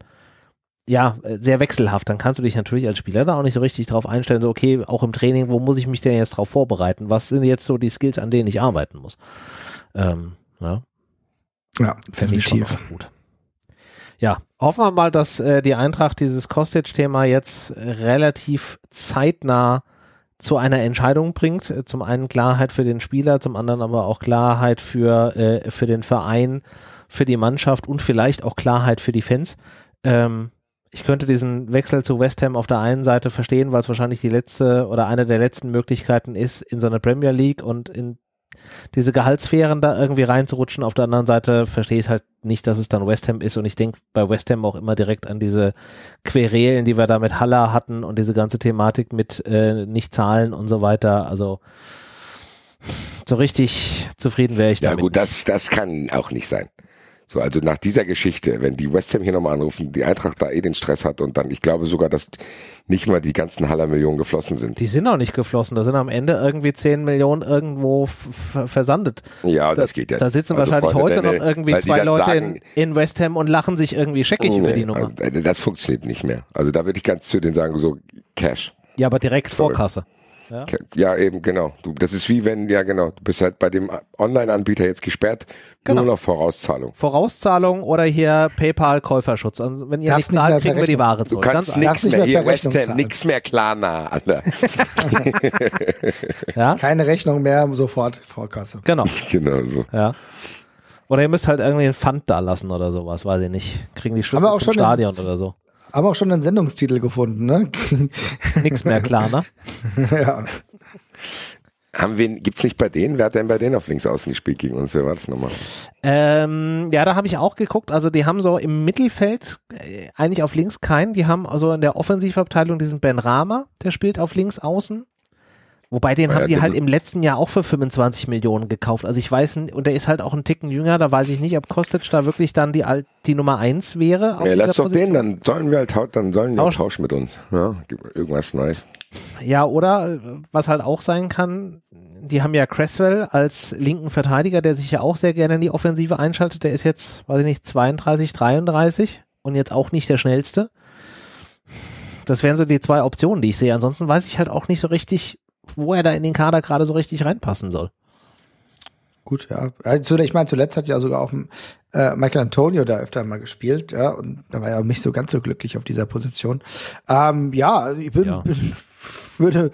ja, äh, sehr wechselhaft. Dann kannst du dich natürlich als Spieler da auch nicht so richtig drauf einstellen, so okay, auch im Training, wo muss ich mich denn jetzt drauf vorbereiten? Was sind jetzt so die Skills, an denen ich arbeiten muss? Ähm, ja, Ja, fände ich schon auch gut. Ja, hoffen wir mal, dass äh, die Eintracht dieses Kostic-Thema jetzt relativ zeitnah zu einer Entscheidung bringt. Äh, Zum einen Klarheit für den Spieler, zum anderen aber auch Klarheit für, äh, für den Verein, für die Mannschaft und vielleicht auch Klarheit für die Fans. Ähm, ich könnte diesen Wechsel zu West Ham auf der einen Seite verstehen, weil es wahrscheinlich die letzte oder eine der letzten Möglichkeiten ist, in so eine Premier League und in diese Gehaltssphären da irgendwie reinzurutschen. Auf der anderen Seite verstehe ich halt nicht, dass es dann West Ham ist und ich denke bei West Ham auch immer direkt an diese Querelen, die wir da mit Haller hatten und diese ganze Thematik mit äh, nicht zahlen und so weiter. Also so richtig zufrieden wäre ich Ja damit. gut, das, das kann auch nicht sein. So, also nach dieser Geschichte, wenn die West Ham hier nochmal anrufen, die Eintracht da eh den Stress hat und dann, ich glaube sogar, dass nicht mal die ganzen Haller Millionen geflossen sind. Die sind auch nicht geflossen. Da sind am Ende irgendwie 10 Millionen irgendwo versandet. Ja, Da, das geht ja. da sitzen Also, wahrscheinlich Freunde, heute noch irgendwie zwei Leute sagen, in, in West Ham und lachen sich irgendwie scheckig über nee, die Nummer. also, das funktioniert nicht mehr. Also da würde ich ganz zu denen sagen, so Cash. Ja, aber direkt Sorry. Vorkasse. Ja, eben, genau. Du, das ist wie wenn, ja genau, du bist halt bei dem Online-Anbieter jetzt gesperrt, Genau. nur noch Vorauszahlung. Vorauszahlung oder hier PayPal-Käuferschutz. Also wenn ihr Darfst nicht nicht mehr zahlt, kriegen wir die. Ware Du zurück. kannst Ganz nix Darfst nicht mehr, mehr hier West Rechnung Ham, zahlen. nix mehr Klarna, Alter. ja, Keine Rechnung mehr, sofort Vorkasse. genau. genau so. Ja. Oder ihr müsst halt irgendwie einen Pfand da lassen oder sowas, weiß ich nicht. Kriegen die Schlüssel Aber auch zum schon Stadion in- oder so. Haben auch schon einen Sendungstitel gefunden, ne? Nix mehr klar, ne? ja. Haben wir, gibt's nicht bei denen? Wer hat denn bei denen auf links außen gespielt gegen uns? Wer war das nochmal? Ähm, ja, da habe ich auch geguckt. Also die haben so im Mittelfeld äh, eigentlich auf links keinen. Die haben also in der Offensivabteilung diesen Ben Rama, der spielt auf links außen. Wobei den haben ja, die halt im letzten Jahr auch für 25 Millionen gekauft. Also ich weiß, und der ist halt auch ein Ticken jünger, da weiß ich nicht, ob Kostic da wirklich dann die, die Nummer eins wäre. auf Ja, lass doch den, Position. dann sollen wir halt dann sollen auch Tauschen. tauschen mit uns. Ja, irgendwas Neues. Ja, oder äh, was halt auch sein kann, die haben ja Cresswell als linken Verteidiger, der sich ja auch sehr gerne in die Offensive einschaltet. Der ist jetzt, weiß ich nicht, 32, 33 und jetzt auch nicht der schnellste. Das wären so die zwei Optionen, die ich sehe. Ansonsten weiß ich halt auch nicht so richtig, wo er da in den Kader gerade so richtig reinpassen soll. Gut, ja. Also, ich meine, zuletzt hat ja sogar auch äh, Michael Antonio da öfter mal gespielt, ja, und da war er auch nicht so ganz so glücklich auf dieser Position. Ähm, ja, ich bin, Ja. bin würde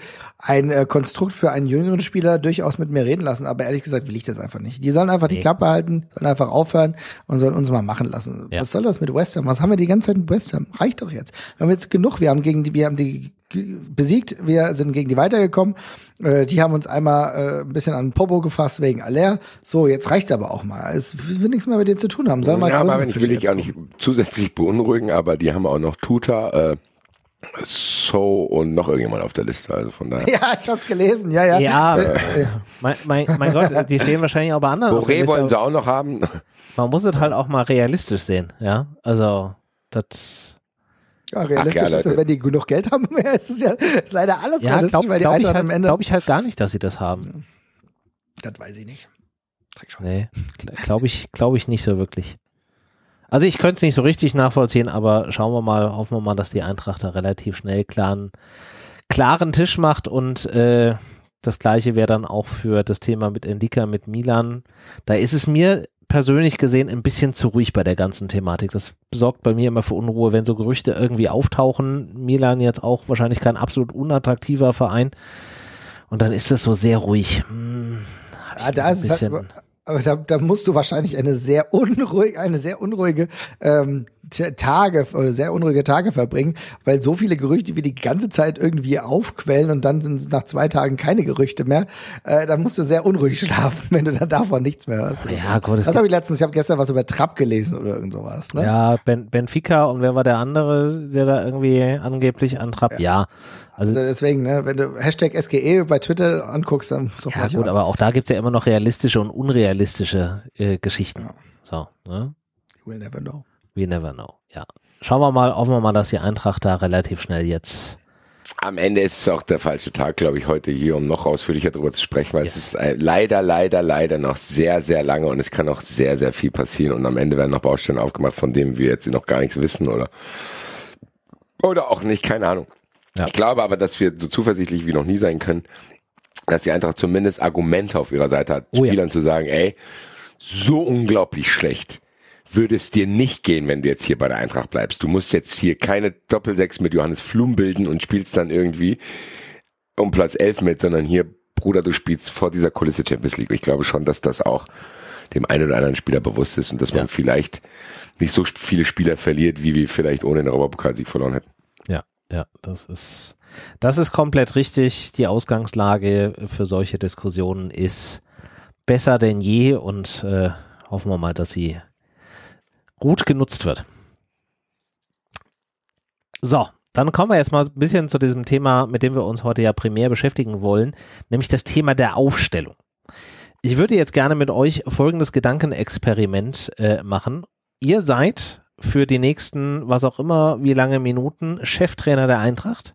ein äh, Konstrukt für einen jüngeren Spieler durchaus mit mir reden lassen, aber ehrlich gesagt will ich das einfach nicht. Die sollen einfach die. Klappe halten, sollen einfach aufhören und sollen uns mal machen lassen. Ja. Was soll das mit West Ham? Was haben wir die ganze Zeit mit West Ham? Reicht doch jetzt. Wir haben jetzt genug. Wir haben gegen die, wir haben die besiegt, wir sind gegen die weitergekommen. Äh, die haben uns einmal äh, ein bisschen an den Popo gefasst wegen Aller. So, jetzt reicht's aber auch mal. Es will nichts mehr mit denen zu tun haben. Sollen mal Ja, die aber ich will dich auch nicht zusätzlich beunruhigen, aber die haben auch noch Tuta, äh, So und noch irgendjemand auf der Liste. Also von daher. Ja, ich hab's gelesen, ja, ja. Ja, Äh, mein, mein, mein Gott, die stehen wahrscheinlich auch bei anderen. Boré wollen sie auch noch haben. Man muss es halt auch mal realistisch sehen, ja. Also, das, ja, realistisch Ach ja, ist es, wenn die genug Geld haben, ist es ja ist leider alles ja, realistisch, glaube weil die glaub ich, halt, am Ende. glaub ich halt gar nicht, dass sie das haben. das weiß ich nicht. Nee, glaube ich, glaube ich nicht so wirklich. Also ich könnte es nicht so richtig nachvollziehen, aber schauen wir mal, hoffen wir mal, dass die Eintracht da relativ schnell klaren, klaren Tisch macht und äh, das gleiche wäre dann auch für das Thema mit Endika, mit Milan. Da ist es mir persönlich gesehen ein bisschen zu ruhig bei der ganzen Thematik. Das sorgt bei mir immer für Unruhe, wenn so Gerüchte irgendwie auftauchen. Milan jetzt auch wahrscheinlich kein absolut unattraktiver Verein. Und dann ist das so sehr ruhig. Hm, Ja, da ist es halt, bisschen- aber da, da musst du wahrscheinlich eine sehr unruhige, eine sehr unruhige ähm, Tage oder sehr unruhige Tage verbringen, weil so viele Gerüchte wie die ganze Zeit irgendwie aufquellen und dann sind nach zwei Tagen keine Gerüchte mehr. Äh, dann musst du sehr unruhig schlafen, wenn du dann davon nichts mehr hörst. Ja, gut, Das habe ich letztens, ich habe gestern was über Trapp gelesen oder irgend sowas. Ne? Ja, ben, Benfica und wer war der andere, der da irgendwie angeblich antrabt? Ja. Also, Also deswegen, ne, wenn du Hashtag SGE bei Twitter anguckst, dann musst du ja gut, aber auch da gibt's ja immer noch realistische und unrealistische äh, Geschichten. So, ne? We'll never know. We never know. Ja. Schauen wir mal, hoffen wir mal, dass die Eintracht da relativ schnell jetzt. Am Ende ist es auch der falsche Tag, glaube ich, heute hier, um noch ausführlicher darüber zu sprechen, weil es ist äh, leider, leider, leider noch sehr, sehr lange und es kann noch sehr, sehr viel passieren und am Ende werden noch Baustellen aufgemacht, von denen wir jetzt noch gar nichts wissen oder oder auch nicht, keine Ahnung. Ja. Ich glaube aber, dass wir so zuversichtlich wie noch nie sein können, dass die Eintracht zumindest Argumente auf ihrer Seite hat, Oh ja. Spielern zu sagen, ey, so unglaublich schlecht würde es dir nicht gehen, wenn du jetzt hier bei der Eintracht bleibst. Du musst jetzt hier keine Doppelsechs mit Johannes Flum bilden und spielst dann irgendwie um Platz 11 mit, sondern hier, Bruder, du spielst vor dieser Kulisse Champions League. Ich glaube schon, dass das auch dem einen oder anderen Spieler bewusst ist und dass man Ja. vielleicht nicht so viele Spieler verliert, wie wir vielleicht ohne den Europapokalsieg verloren hätten. Ja, ja, das ist, das ist komplett richtig. Die Ausgangslage für solche Diskussionen ist besser denn je und äh, hoffen wir mal, dass sie gut genutzt wird. So, dann kommen wir jetzt mal ein bisschen zu diesem Thema, mit dem wir uns heute ja primär beschäftigen wollen, nämlich das Thema der Aufstellung. Ich würde jetzt gerne mit euch folgendes Gedankenexperiment äh, machen. Ihr seid für die nächsten, was auch immer, wie lange Minuten Cheftrainer der Eintracht.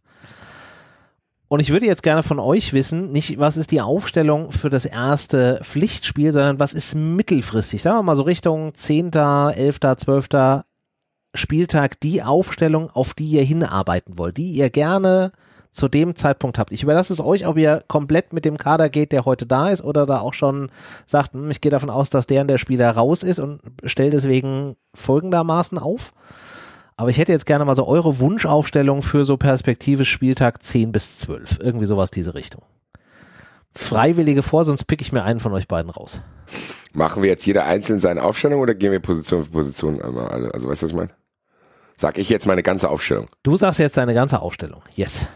Und ich würde jetzt gerne von euch wissen, nicht was ist die Aufstellung für das erste Pflichtspiel, sondern was ist mittelfristig, sagen wir mal so Richtung 10., 11., 12. Spieltag die Aufstellung, auf die ihr hinarbeiten wollt, die ihr gerne zu dem Zeitpunkt habt. Ich überlasse es euch, ob ihr komplett mit dem Kader geht, der heute da ist, oder da auch schon sagt, hm, ich gehe davon aus, dass der und der Spieler raus ist und stelle deswegen folgendermaßen auf. Aber ich hätte jetzt gerne mal so eure Wunschaufstellung für so perspektivisch Spieltag 10 bis 12. Irgendwie sowas diese Richtung. Freiwillige vor, sonst pick ich mir einen von euch beiden raus. Machen wir jetzt jeder einzeln seine Aufstellung oder gehen wir Position für Position einmal alle? Also weißt du, was ich meine? Sag ich jetzt meine ganze Aufstellung. Du sagst jetzt deine ganze Aufstellung. Yes.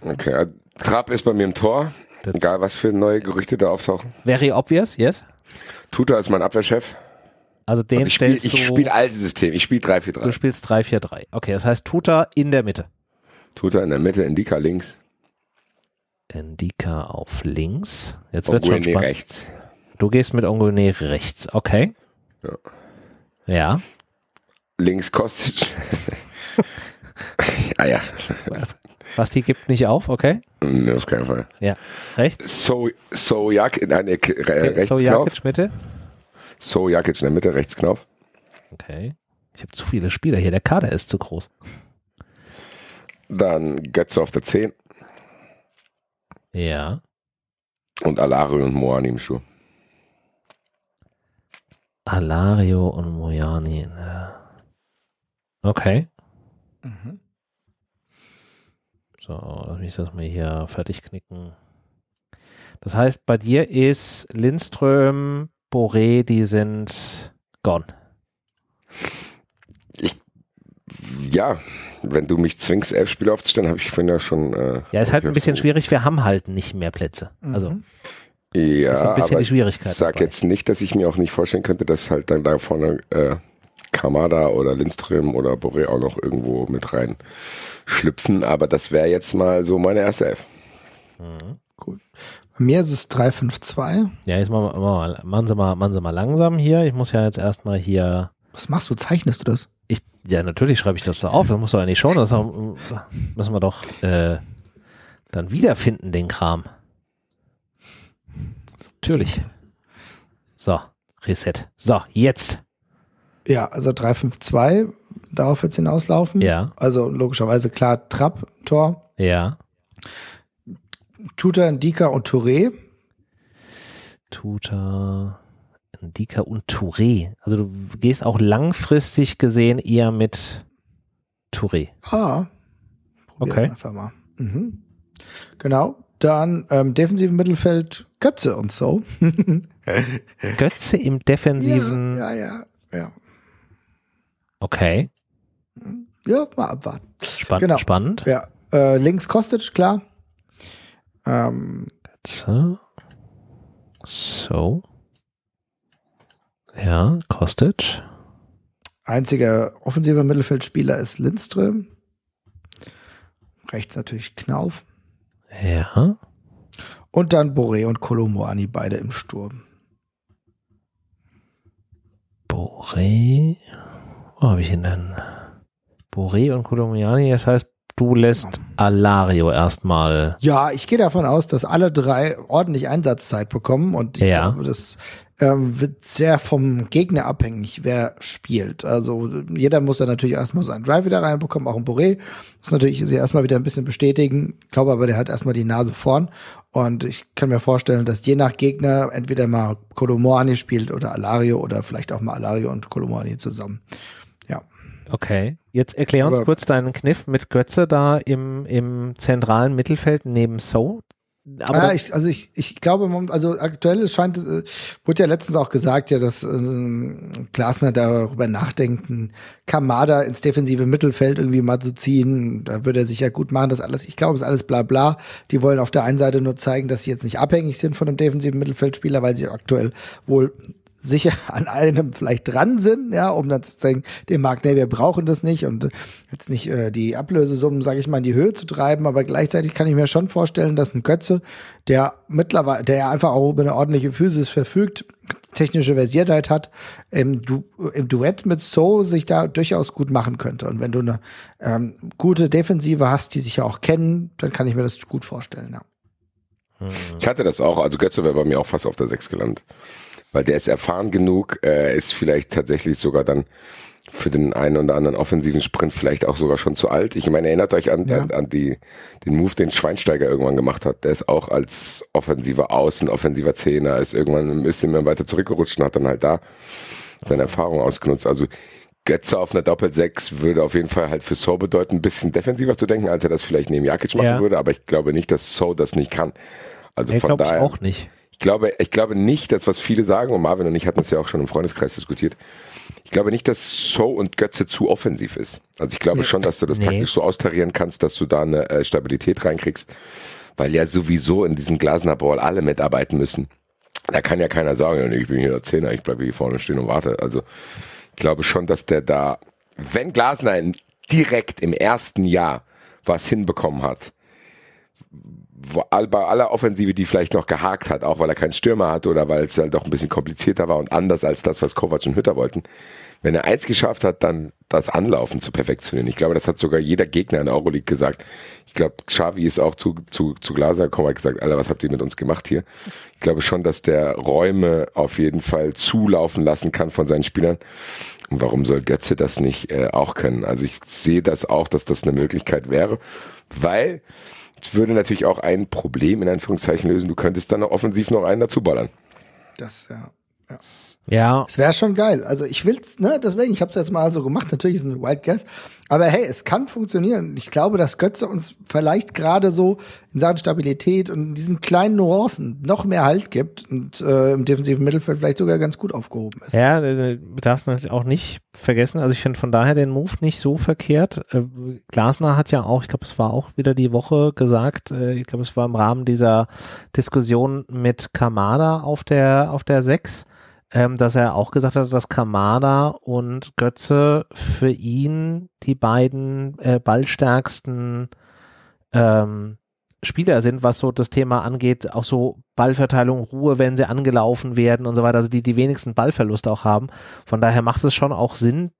Kann ich Okay, Trapp ist bei mir im Tor. Das- Egal, was für neue Gerüchte da auftauchen. Very obvious, yes. Tuta ist mein Abwehrchef. Also den ich spiele stellst ich du, spiel alte System. Ich spiele du 3-4-3. spielst 3-4-3. Okay, das heißt Tuta in der Mitte. Tuta in der Mitte, Indika links, Ndika auf links. Jetzt wird schon spannend. rechts. Du gehst mit Ongone rechts. Okay. Ja. Ja. Links Kostic. ah ja, Basti gibt nicht auf, okay. nee, auf keinen Fall. Ja. Rechts. So, so Jak, nein, äh, rechts so. Jakic Mitte. So Jakic in der Mitte, rechts Knauf. Okay. Ich habe zu viele Spieler hier. Der Kader ist zu groß. Dann Götze auf der 10 Ja. und Alario und Moani im Schuh. Alario und Mojani. ne. Okay. Mhm. So, lass mich das mal hier fertig knicken. Das heißt, bei dir ist Lindström, Boré, die sind gone. Ja, wenn du mich zwingst, elf Spieler aufzustellen, habe ich vorhin ja schon. Äh, Ja, ist halt ein ich bisschen schwierig. Wir haben halt nicht mehr Plätze. Also, Mhm. Ja, ist so ein bisschen aber die Schwierigkeit Ich sag dabei. jetzt nicht, dass ich mir auch nicht vorstellen könnte, dass halt dann da vorne äh, Kamada oder Lindström oder Boré auch noch irgendwo mit rein schlüpfen. Aber das wäre jetzt mal so meine erste Elf. Gut. Bei mir ist es 352. ja, jetzt machen, wir, machen, wir, machen, Sie mal, machen Sie mal langsam hier. Ich muss ja jetzt erstmal hier. Was machst du? Zeichnest du das? Ich, ja, natürlich schreibe ich das da auf. Das muss doch eigentlich schon. Das müssen wir doch äh, dann wiederfinden, den Kram. Natürlich. So, Reset. So, jetzt. Ja, also 352, darauf wird es hinauslaufen. Ja. Also logischerweise klar Trapp, Tor, Ja. Tuta, Ndika und Touré. Tuta, Ndika und Touré. Also du gehst auch langfristig gesehen eher mit Touré. Ah. Okay. Einfach mal. Mhm. Genau. Dann ähm, defensiven Mittelfeld Götze und so. Götze im defensiven. Ja, ja, ja. Ja, Okay. ja mal abwarten. Spann Genau. Spannend. Ja, äh, links Kostic, klar. Ähm. So. Ja, Kostic. einziger offensiver Mittelfeldspieler ist Lindström. Rechts natürlich Knauf. Ja. Und dann Boré und Kolomoani, beide im Sturm. Boré. Wo habe ich ihn denn? Boré und Kolomiani. Das heißt, du lässt Alario erstmal. Ja, ich gehe davon aus, dass alle drei ordentlich Einsatzzeit bekommen und ich Ja. glaube, das ähm, wird sehr vom Gegner abhängig, wer spielt. Also jeder muss dann natürlich erstmal seinen Drive wieder reinbekommen, auch ein Boré. Muss natürlich sich erstmal wieder ein bisschen bestätigen. Ich glaube aber, der hat erstmal die Nase vorn. Und ich kann mir vorstellen, dass je nach Gegner entweder mal Kolomoani spielt oder Alario oder vielleicht auch mal Alario und Kolomoani zusammen. Ja. Okay. Jetzt erklär uns Aber- kurz deinen Kniff mit Götze da im, im zentralen Mittelfeld neben So. Aber ja, da- ich, also ich, ich glaube, also aktuell es scheint, äh, wurde ja letztens auch gesagt, ja, dass ähm, Glasner darüber nachdenkt, einen Kamada ins defensive Mittelfeld irgendwie mal zu ziehen. Da würde er sich ja gut machen, das alles. Ich glaube, es ist alles bla bla. Die wollen auf der einen Seite nur zeigen, dass sie jetzt nicht abhängig sind von einem defensiven Mittelfeldspieler, weil sie aktuell wohl sicher an einem vielleicht dran sind, ja, um dann zu sagen, dem Markt, nee, wir brauchen das nicht und jetzt nicht äh, die Ablösesummen, sage ich mal, in die Höhe zu treiben, aber gleichzeitig kann ich mir schon vorstellen, dass ein Götze, der mittlerweile, der einfach auch über eine ordentliche Physis verfügt, technische Versiertheit hat, im, du im Duett mit So sich da durchaus gut machen könnte. Und wenn du eine ähm, gute Defensive hast, die sich ja auch kennen, dann kann ich mir das gut vorstellen, ja. Ich hatte das auch, also Götze wäre bei mir auch fast auf der 6 gelandet. Weil der ist erfahren genug, äh, ist vielleicht tatsächlich sogar dann für den einen oder anderen offensiven Sprint vielleicht auch sogar schon zu alt. Ich meine, erinnert euch an, Ja. an, an die, den Move, den Schweinsteiger irgendwann gemacht hat. Der ist auch als offensiver Außen, offensiver Zehner, ist irgendwann ein bisschen mehr weiter zurückgerutscht und hat dann halt da seine Erfahrung ausgenutzt. Also Götze auf einer Doppel-6 würde auf jeden Fall halt für So bedeuten, ein bisschen defensiver zu denken, als er das vielleicht neben Jakic machen Ja. würde, aber ich glaube nicht, dass So das nicht kann. Also nee, von glaube ich daher. auch nicht. Ich glaube, ich glaube nicht, dass was viele sagen, und Marvin und ich hatten es ja auch schon im Freundeskreis diskutiert, ich glaube nicht, dass So und Götze zu offensiv ist. Also ich glaube schon, dass du das Nee. taktisch so austarieren kannst, dass du da eine äh, Stabilität reinkriegst, weil ja sowieso in diesem Glasner Ball alle mitarbeiten müssen. Da kann ja keiner sagen, "Ja, nee, ich bin hier der Zehner, ich bleibe hier vorne stehen und warte. Also ich glaube schon, dass der da, wenn Glasner direkt im ersten Jahr was hinbekommen hat, bei aller Offensive, die vielleicht noch gehakt hat, auch weil er keinen Stürmer hat oder weil es halt doch ein bisschen komplizierter war und anders als das, was Kovac und Hütter wollten. Wenn er eins geschafft hat, dann das Anlaufen zu perfektionieren. Ich glaube, das hat sogar jeder Gegner in der Euroleague gesagt. Ich glaube, Xavi ist auch zu, zu, zu Glaser gekommen, hat gesagt, Alter, was habt ihr mit uns gemacht hier? Ich glaube schon, dass der Räume auf jeden Fall zulaufen lassen kann von seinen Spielern. Und warum soll Götze das nicht äh, auch können? Also ich sehe das auch, dass das eine Möglichkeit wäre, weil würde natürlich auch ein Problem in Anführungszeichen lösen. Du könntest dann offensiv noch einen dazu ballern. Das, ja. ja. Ja. Es wäre schon geil. Also ich will's, ne, deswegen, ich habe es jetzt mal so gemacht. Natürlich ist es ein Wild Guess. Aber hey, es kann funktionieren. Ich glaube, dass Götze uns vielleicht gerade so in Sachen Stabilität und diesen kleinen Nuancen noch mehr Halt gibt und äh, im defensiven Mittelfeld vielleicht sogar ganz gut aufgehoben ist. Ja, du darfst natürlich auch nicht vergessen. Also ich finde von daher den Move nicht so verkehrt. Äh, Glasner hat ja auch, ich glaube, es war auch wieder die Woche gesagt, äh, ich glaube, es war im Rahmen dieser Diskussion mit Kamada auf der, auf der 6 ähm, dass er auch gesagt hat, dass Kamada und Götze für ihn die beiden äh, ballstärksten ähm, Spieler sind, was so das Thema angeht, auch so Ballverteilung, Ruhe, wenn sie angelaufen werden und so weiter, also die die wenigsten Ballverluste auch haben. Von daher macht es schon auch Sinn,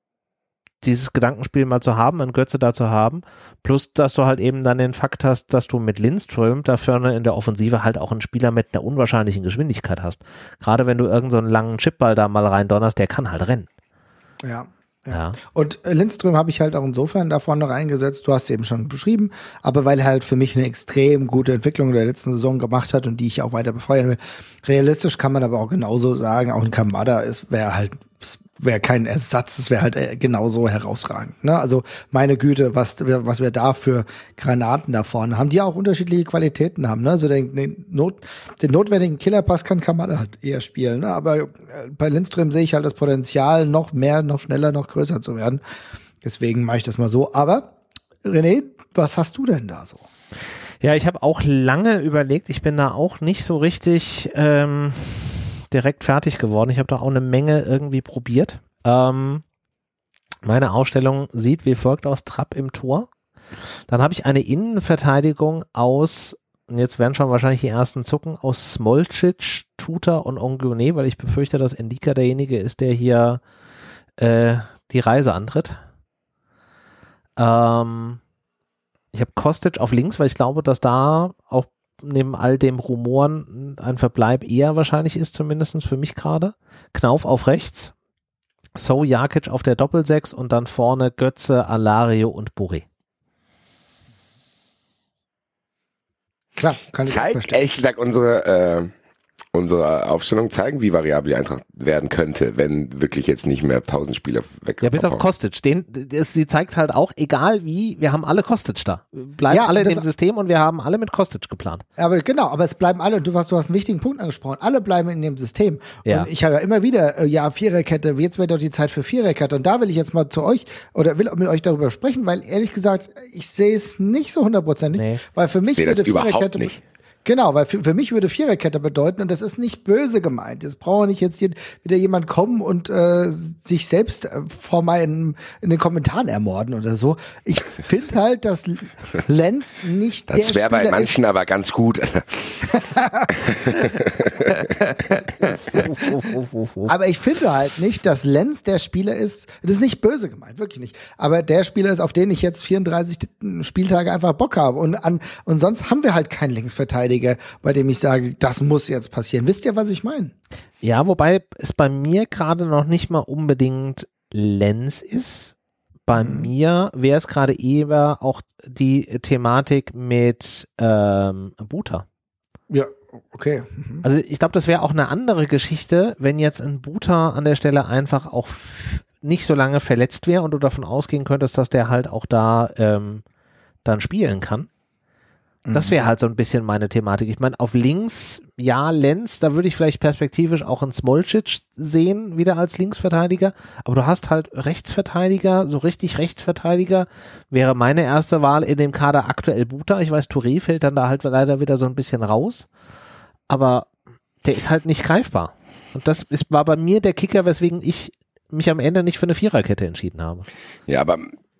dieses Gedankenspiel mal zu haben, einen Götze da zu haben, plus dass du halt eben dann den Fakt hast, dass du mit Lindström da vorne in der Offensive halt auch einen Spieler mit einer unwahrscheinlichen Geschwindigkeit hast. Gerade wenn du irgendeinen so langen Chipball da mal rein donnerst, der kann halt rennen. Ja. Ja. ja. Und äh, Lindström habe ich halt auch insofern da vorne reingesetzt, du hast es eben schon beschrieben, aber weil er halt für mich eine extrem gute Entwicklung in der letzten Saison gemacht hat und die ich auch weiter befeuern will. Realistisch kann man aber auch genauso sagen, auch ein Kamada ist, wäre halt wäre kein Ersatz, es wäre halt äh, genauso herausragend. Ne? Also meine Güte, was, was wir da für Granaten da vorne haben, die auch unterschiedliche Qualitäten haben. Ne? Also den, den, Not, den notwendigen Killerpass kann Kamada halt eher spielen. Ne? Aber äh, bei Lindström sehe ich halt das Potenzial, noch mehr, noch schneller, noch größer zu werden. Deswegen mache ich das mal so. Aber René, was hast du denn da so? Ja, ich habe auch lange überlegt. Ich bin da auch nicht so richtig. Ähm direkt fertig geworden. Ich habe da auch eine Menge irgendwie probiert. Ähm, meine Ausstellung sieht wie folgt aus: Trapp im Tor. Dann habe ich eine Innenverteidigung aus, und jetzt werden schon wahrscheinlich die ersten zucken, aus Smolcic, Tuta und Ongune, weil ich befürchte, dass Endika derjenige ist, der hier äh, die Reise antritt. Ähm, ich habe Kostic auf links, weil ich glaube, dass da auch neben all dem Rumoren ein Verbleib eher wahrscheinlich ist, zumindest für mich gerade. Knauf auf rechts, So Jakic auf der Doppelsechs und dann vorne Götze, Alario und Boré. Klar, kann ich Zeigt ehrlich gesagt unsere äh, unsere Aufstellung zeigen, wie variabel die Eintracht werden könnte, wenn wirklich jetzt nicht mehr 1000 Spieler weg. Ja, bis auf Kostic. Den, das, sie zeigt halt auch, egal wie, wir haben alle Kostic da. Bleiben ja, alle in dem System und wir haben alle mit Kostic geplant. Aber genau, aber es bleiben alle, du hast, du hast einen wichtigen Punkt angesprochen, alle bleiben in dem System. Ja. Und ich habe ja immer wieder, äh, ja, Viererkette, jetzt wäre doch die Zeit für Viererkette. Und da will ich jetzt mal zu euch oder will mit euch darüber sprechen, weil ehrlich gesagt, ich sehe es nicht so hundertprozentig, nee. weil für mich ich würde Viererkette nicht. Genau, weil für, für mich würde Viererkette bedeuten, und das ist nicht böse gemeint. Jetzt braucht nicht jetzt hier wieder jemand kommen und äh, sich selbst äh, vor meinen in den Kommentaren ermorden oder so. Ich finde halt, dass Lenz nicht Das wäre bei manchen ist. aber ganz gut. aber ich finde halt nicht, dass Lenz der Spieler ist, das ist nicht böse gemeint, wirklich nicht. Aber der Spieler ist, auf den ich jetzt 34 Spieltage einfach Bock habe. Und, an, und sonst haben wir halt keinen Linksverteidiger Verteidiger, bei dem ich sage, das muss jetzt passieren. Wisst ihr, was ich meine? Ja, wobei es bei mir gerade noch nicht mal unbedingt Lenz ist. Bei mhm. mir wäre es gerade eher auch die Thematik mit ähm, Buta. Ja, okay. Mhm. Also ich glaube, das wäre auch eine andere Geschichte, wenn jetzt ein Buta an der Stelle einfach auch nicht so lange verletzt wäre und du davon ausgehen könntest, dass der halt auch da ähm, dann spielen kann. Das wäre halt so ein bisschen meine Thematik. Ich meine, auf links, ja, Lenz, da würde ich vielleicht perspektivisch auch einen Smolcic sehen, wieder als Linksverteidiger. Aber du hast halt Rechtsverteidiger, so richtig Rechtsverteidiger wäre meine erste Wahl in dem Kader aktuell Buta. Ich weiß, Touré fällt dann da halt leider wieder so ein bisschen raus. Aber der ist halt nicht greifbar. Und das ist, war bei mir der Kicker, weswegen ich mich am Ende nicht für eine Viererkette entschieden habe. Ja, aber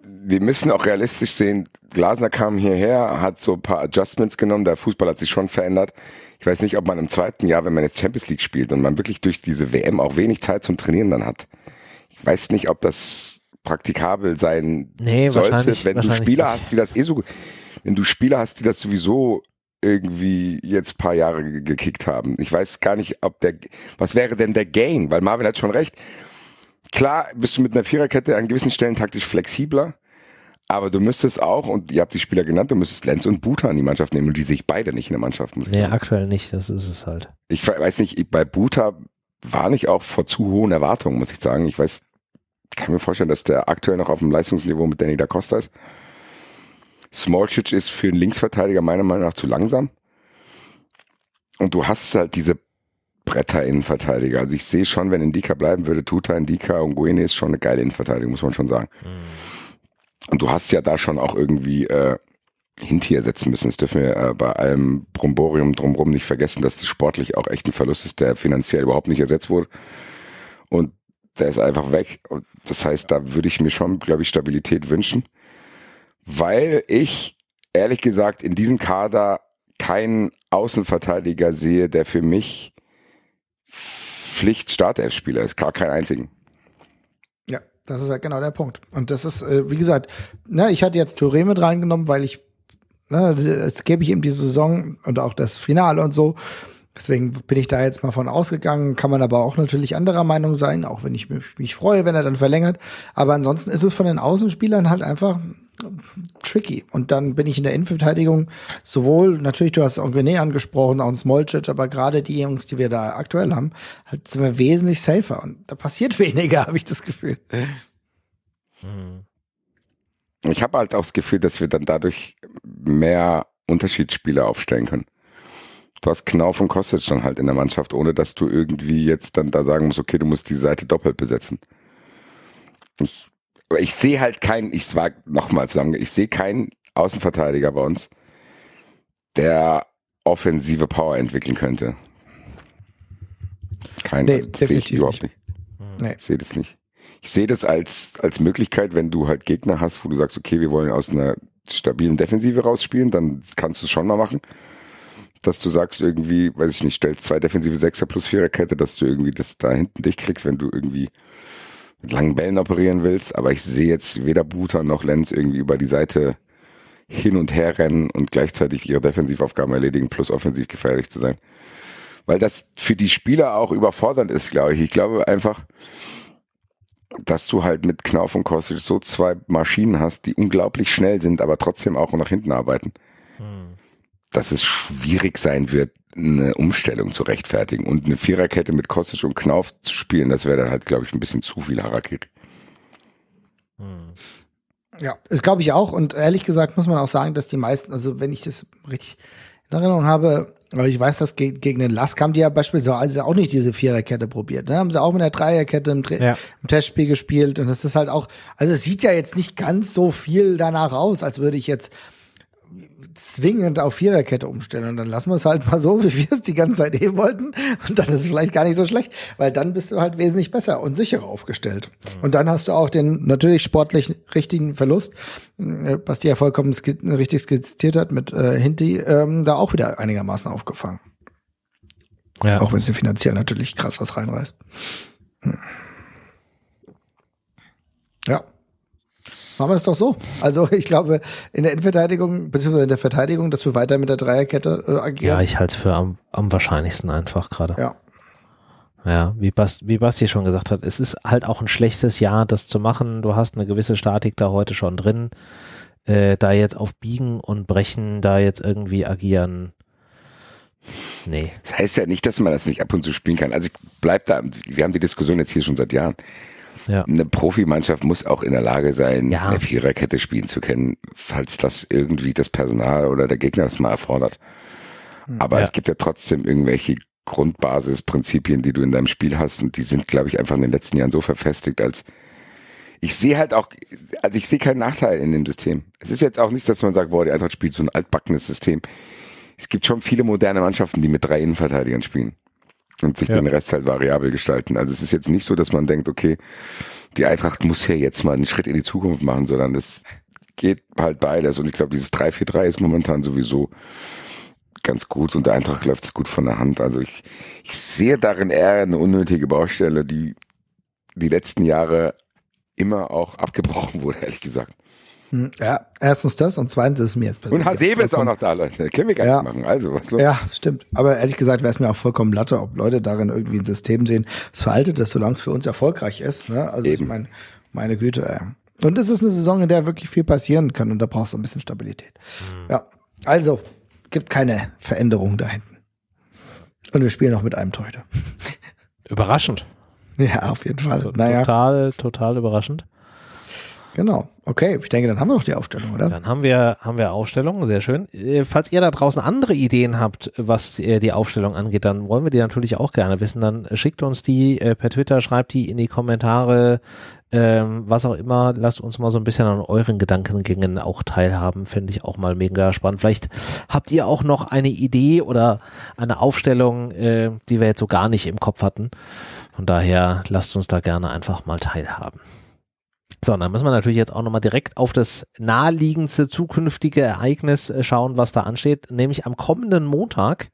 wir müssen auch realistisch sehen, Glasner kam hierher, hat so ein paar Adjustments genommen, der Fußball hat sich schon verändert. Ich weiß nicht, ob man im zweiten Jahr, wenn man jetzt Champions League spielt und man wirklich durch diese WM auch wenig Zeit zum Trainieren dann hat. Ich weiß nicht, ob das praktikabel sein nee, sollte, wenn du Spieler nicht. hast, die das eh so, wenn du Spieler hast, die das sowieso irgendwie jetzt paar Jahre gekickt haben. Ich weiß gar nicht, ob der, was wäre denn der Gain? Weil Marvin hat schon recht. Klar bist du mit einer Viererkette an gewissen Stellen taktisch flexibler, aber du müsstest auch, und ihr habt die Spieler genannt, du müsstest Lenz und Buta in die Mannschaft nehmen und die sich beide nicht in der Mannschaft. Muss nee, aktuell nicht, das ist es halt. Ich weiß nicht, bei Buta war nicht auch vor zu hohen Erwartungen, muss ich sagen. Ich weiß, kann mir vorstellen, dass der aktuell noch auf dem Leistungsniveau mit Danny da Costa ist. Smolcic ist für einen Linksverteidiger meiner Meinung nach zu langsam. Und du hast halt diese Bretter-Innenverteidiger. Also ich sehe schon, wenn Indika bleiben würde, Tuta, Indika und Guene ist schon eine geile Innenverteidigung, muss man schon sagen. Mhm. Und du hast ja da schon auch irgendwie äh, Hintier setzen müssen. Das dürfen wir äh, bei allem Bromborium drumherum nicht vergessen, dass das sportlich auch echt ein Verlust ist, der finanziell überhaupt nicht ersetzt wurde. Und der ist einfach weg. Und das heißt, da würde ich mir schon, glaube ich, Stabilität wünschen. Weil ich, ehrlich gesagt, in diesem Kader keinen Außenverteidiger sehe, der für mich Pflicht-Startelf-Spieler ist. Gar keinen einzigen. Ja, das ist halt genau der Punkt. Und das ist, äh, wie gesagt, ne, ich hatte jetzt Touré mit reingenommen, weil ich, ne, das gebe ich ihm diese Saison und auch das Finale und so. Deswegen bin ich da jetzt mal von ausgegangen, kann man aber auch natürlich anderer Meinung sein, auch wenn ich mich, mich freue, wenn er dann verlängert. Aber ansonsten ist es von den Außenspielern halt einfach tricky. Und dann bin ich in der Innenverteidigung sowohl, natürlich, du hast Ongene angesprochen, auch Smolcic, aber gerade die Jungs, die wir da aktuell haben, halt sind wir wesentlich safer. Und da passiert weniger, habe ich das Gefühl. Ich habe halt auch das Gefühl, dass wir dann dadurch mehr Unterschiedsspieler aufstellen können. Du hast Knauf und Kostic dann halt in der Mannschaft, ohne dass du irgendwie jetzt dann da sagen musst, okay, du musst die Seite doppelt besetzen. Ich ich sehe halt keinen, ich war nochmal sagen, ich sehe keinen Außenverteidiger bei uns, der offensive Power entwickeln könnte. Kein, nee, das sehe ich überhaupt nicht. nicht. Nee. Ich sehe das nicht. Ich sehe das als, als Möglichkeit, wenn du halt Gegner hast, wo du sagst, okay, wir wollen aus einer stabilen Defensive rausspielen, dann kannst du es schon mal machen. Dass du sagst irgendwie, weiß ich nicht, stellst zwei defensive Sechser plus Viererkette, dass du irgendwie das da hinten dich kriegst, wenn du irgendwie mit langen Bällen operieren willst, aber ich sehe jetzt weder Buter noch Lenz irgendwie über die Seite hin und her rennen und gleichzeitig ihre Defensivaufgaben erledigen, plus offensiv gefährlich zu sein. Weil das für die Spieler auch überfordernd ist, glaube ich. Ich glaube einfach, dass du halt mit Knauf und Kostic so zwei Maschinen hast, die unglaublich schnell sind, aber trotzdem auch nach hinten arbeiten. Hm. Dass es schwierig sein wird, eine Umstellung zu rechtfertigen. Und eine Viererkette mit Kostic und Knauf zu spielen, das wäre dann halt, glaube ich, ein bisschen zu viel Harakiri. Hm. Ja, das glaube ich auch. Und ehrlich gesagt muss man auch sagen, dass die meisten, also wenn ich das richtig in Erinnerung habe, weil ich weiß, dass gegen den Lask haben die ja beispielsweise auch nicht diese Viererkette probiert. Ne? Haben sie auch mit der Dreierkette im, ja. im, Testspiel gespielt. Und das ist halt auch, also es sieht ja jetzt nicht ganz so viel danach aus, als würde ich jetzt zwingend auf Viererkette umstellen. Und dann lassen wir es halt mal so, wie wir es die ganze Zeit eh wollten. Und dann ist es vielleicht gar nicht so schlecht, weil dann bist du halt wesentlich besser und sicherer aufgestellt. Mhm. Und dann hast du auch den natürlich sportlich richtigen Verlust, äh, was die ja vollkommen sk richtig skizziert hat mit äh, Hinti, ähm, da auch wieder einigermaßen aufgefangen. Ja. Auch wenn es finanziell natürlich krass was reinreißt. Hm. Ja, Machen wir es doch so. Also ich glaube, in der Innenverteidigung, beziehungsweise in der Verteidigung, dass wir weiter mit der Dreierkette äh, agieren. Ja, ich halte es für am, am wahrscheinlichsten einfach gerade. Ja. Ja, wie, Bas, wie Basti schon gesagt hat, es ist halt auch ein schlechtes Jahr, das zu machen. Du hast eine gewisse Statik da heute schon drin. Äh, da jetzt auf Biegen und Brechen, da jetzt irgendwie agieren. Nee. Das heißt ja nicht, dass man das nicht ab und zu spielen kann. Also ich bleib da, wir haben die Diskussion jetzt hier schon seit Jahren. Ja. Eine Profimannschaft muss auch in der Lage sein, ja. eine Viererkette spielen zu können, falls das irgendwie das Personal oder der Gegner das mal erfordert. Hm. Aber ja. es gibt ja trotzdem irgendwelche Grundbasisprinzipien, die du in deinem Spiel hast und die sind, glaube ich, einfach in den letzten Jahren so verfestigt, als ich sehe halt auch, also ich sehe keinen Nachteil in dem System. Es ist jetzt auch nicht, dass man sagt, boah, die Eintracht spielt so ein altbackenes System. Es gibt schon viele moderne Mannschaften, die mit drei Innenverteidigern spielen und sich ja. den Rest halt variabel gestalten. Also es ist jetzt nicht so, dass man denkt, okay, die Eintracht muss ja jetzt mal einen Schritt in die Zukunft machen, sondern es geht halt beides. Und ich glaube, dieses 3-4-3 ist momentan sowieso ganz gut und der Eintracht läuft es gut von der Hand. Also ich, ich sehe darin eher eine unnötige Baustelle, die die letzten Jahre immer auch abgebrochen wurde, ehrlich gesagt. Hm, ja, erstens das und zweitens ist es mir jetzt persönlich. Und Hasebe ist auch noch da, Leute. können wir gar ja. nicht machen. Also, was los? Ja, stimmt. Aber ehrlich gesagt wäre es mir auch vollkommen latte, ob Leute darin irgendwie ein System sehen, das veraltet ist, solange es für uns erfolgreich ist. Ne? Also Eben. ich meine, meine Güte. Ey. Und es ist eine Saison, in der wirklich viel passieren kann und da brauchst du ein bisschen Stabilität. Mhm. Ja, also gibt keine Veränderung da hinten. Und wir spielen noch mit einem Torhüter. Überraschend. Ja, auf jeden Fall. Naja, Total, total überraschend. Genau. Okay, ich denke, dann haben wir doch die Aufstellung, oder? Dann haben wir, haben wir Aufstellungen, sehr schön. Äh, Falls ihr da draußen andere Ideen habt, was äh, die Aufstellung angeht, dann wollen wir die natürlich auch gerne wissen. Dann schickt uns die äh, per Twitter, schreibt die in die Kommentare, ähm, was auch immer. Lasst uns mal so ein bisschen an euren Gedankengängen auch teilhaben. Fände ich auch mal mega spannend. Vielleicht habt ihr auch noch eine Idee oder eine Aufstellung, äh, die wir jetzt so gar nicht im Kopf hatten. Von daher lasst uns da gerne einfach mal teilhaben. So, dann müssen wir natürlich jetzt auch nochmal direkt auf das naheliegendste zukünftige Ereignis äh, schauen, was da ansteht. Nämlich am kommenden Montag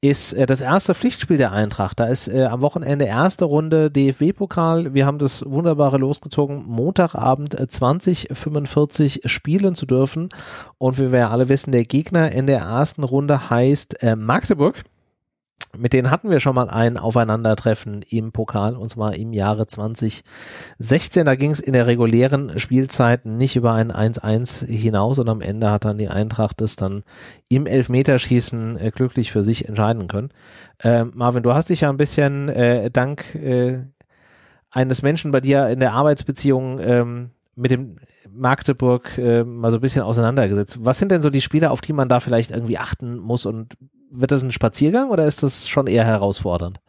ist äh, das erste Pflichtspiel der Eintracht. Da ist äh, am Wochenende erste Runde DFB-Pokal. Wir haben das wunderbare losgezogen, Montagabend äh, 2045 spielen zu dürfen. Und wie wir ja alle wissen, der Gegner in der ersten Runde heißt äh, Magdeburg. Mit denen hatten wir schon mal ein Aufeinandertreffen im Pokal, und zwar im Jahre 2016. Da ging es in der regulären Spielzeit nicht über ein 1-1 hinaus und am Ende hat dann die Eintracht es dann im Elfmeterschießen äh, glücklich für sich entscheiden können. Äh, Marvin, du hast dich ja ein bisschen äh, dank äh, eines Menschen bei dir in der Arbeitsbeziehung ähm, mit dem Magdeburg äh, mal so ein bisschen auseinandergesetzt. Was sind denn so die Spiele, auf die man da vielleicht irgendwie achten muss und wird das ein Spaziergang oder ist das schon eher herausfordernd?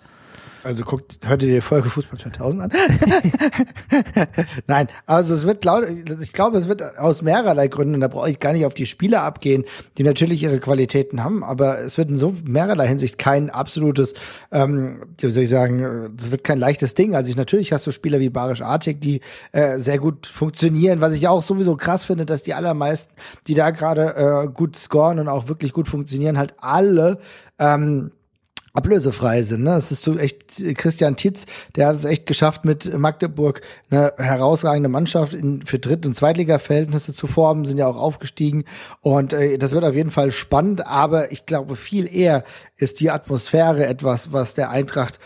Also guckt, hört ihr die Folge Fußball 2000 an? Nein, also es wird laut, ich glaube, es wird aus mehrerlei Gründen, da brauche ich gar nicht auf die Spieler abgehen, die natürlich ihre Qualitäten haben, aber es wird in so mehrerlei Hinsicht kein absolutes, ähm, wie soll ich sagen, es wird kein leichtes Ding. Also ich, natürlich hast du Spieler wie Barisch Artik, die äh, sehr gut funktionieren, was ich auch sowieso krass finde, dass die allermeisten, die da gerade äh, gut scoren und auch wirklich gut funktionieren, halt alle ähm, ablösefrei sind. Ne? Das ist so echt Christian Titz, der hat es echt geschafft, mit Magdeburg eine herausragende Mannschaft in, für Dritt- und Zweitliga-Verhältnisse zu formen, sind ja auch aufgestiegen. Und äh, das wird auf jeden Fall spannend, aber ich glaube, viel eher ist die Atmosphäre etwas, was der Eintracht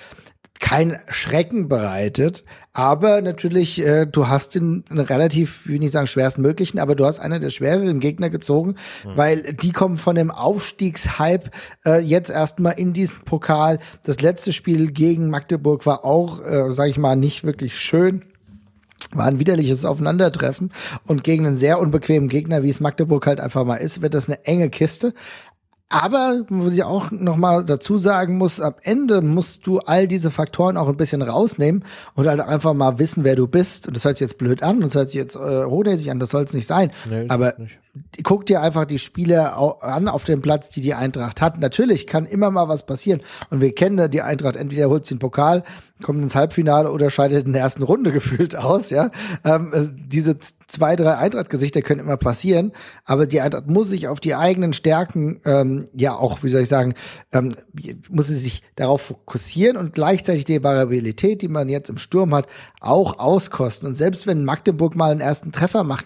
kein Schrecken bereitet, aber natürlich, äh, du hast den relativ, will nicht sagen schwersten möglichen, aber du hast einer der schwereren Gegner gezogen, weil die kommen von dem Aufstiegshype äh, jetzt erstmal in diesen Pokal. Das letzte Spiel gegen Magdeburg war auch, äh, sag ich mal, nicht wirklich schön war ein widerliches Aufeinandertreffen und gegen einen sehr unbequemen Gegner, wie es Magdeburg halt einfach mal ist, wird das eine enge Kiste. Aber, wo ich auch noch mal dazu sagen muss, am Ende musst du all diese Faktoren auch ein bisschen rausnehmen und halt einfach mal wissen, wer du bist. Und das hört sich jetzt blöd an und das hört sich jetzt äh, hochnäsig an, das soll es nicht sein. Nee, Aber nicht. guck dir einfach die Spiele an auf dem Platz, die die Eintracht hat. Natürlich kann immer mal was passieren. Und wir kennen die Eintracht, entweder holt sie den Pokal, kommt ins Halbfinale oder scheidet in der ersten Runde gefühlt aus, ja. Ähm, es- diese zwei, drei Eintracht-Gesichter können immer passieren, aber die Eintracht muss sich auf die eigenen Stärken, ähm, ja auch, wie soll ich sagen, ähm, muss sie sich darauf fokussieren und gleichzeitig die Variabilität, die man jetzt im Sturm hat, auch auskosten. Und selbst wenn Magdeburg mal einen ersten Treffer macht,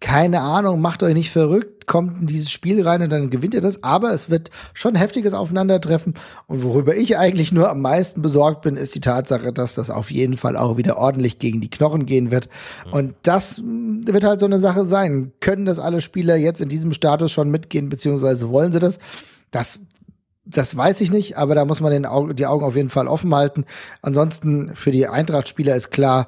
keine Ahnung, macht euch nicht verrückt, kommt in dieses Spiel rein und dann gewinnt ihr das. Aber es wird schon heftiges Aufeinandertreffen. Und worüber ich eigentlich nur am meisten besorgt bin, ist die Tatsache, dass das auf jeden Fall auch wieder ordentlich gegen die Knochen gehen wird. Und das mh, wird halt so eine Sache sein. Können das alle Spieler jetzt in diesem Status schon mitgehen, beziehungsweise wollen sie das? Das das weiß ich nicht, aber da muss man den Au die Augen auf jeden Fall offen halten. Ansonsten für die Eintracht-Spieler ist klar,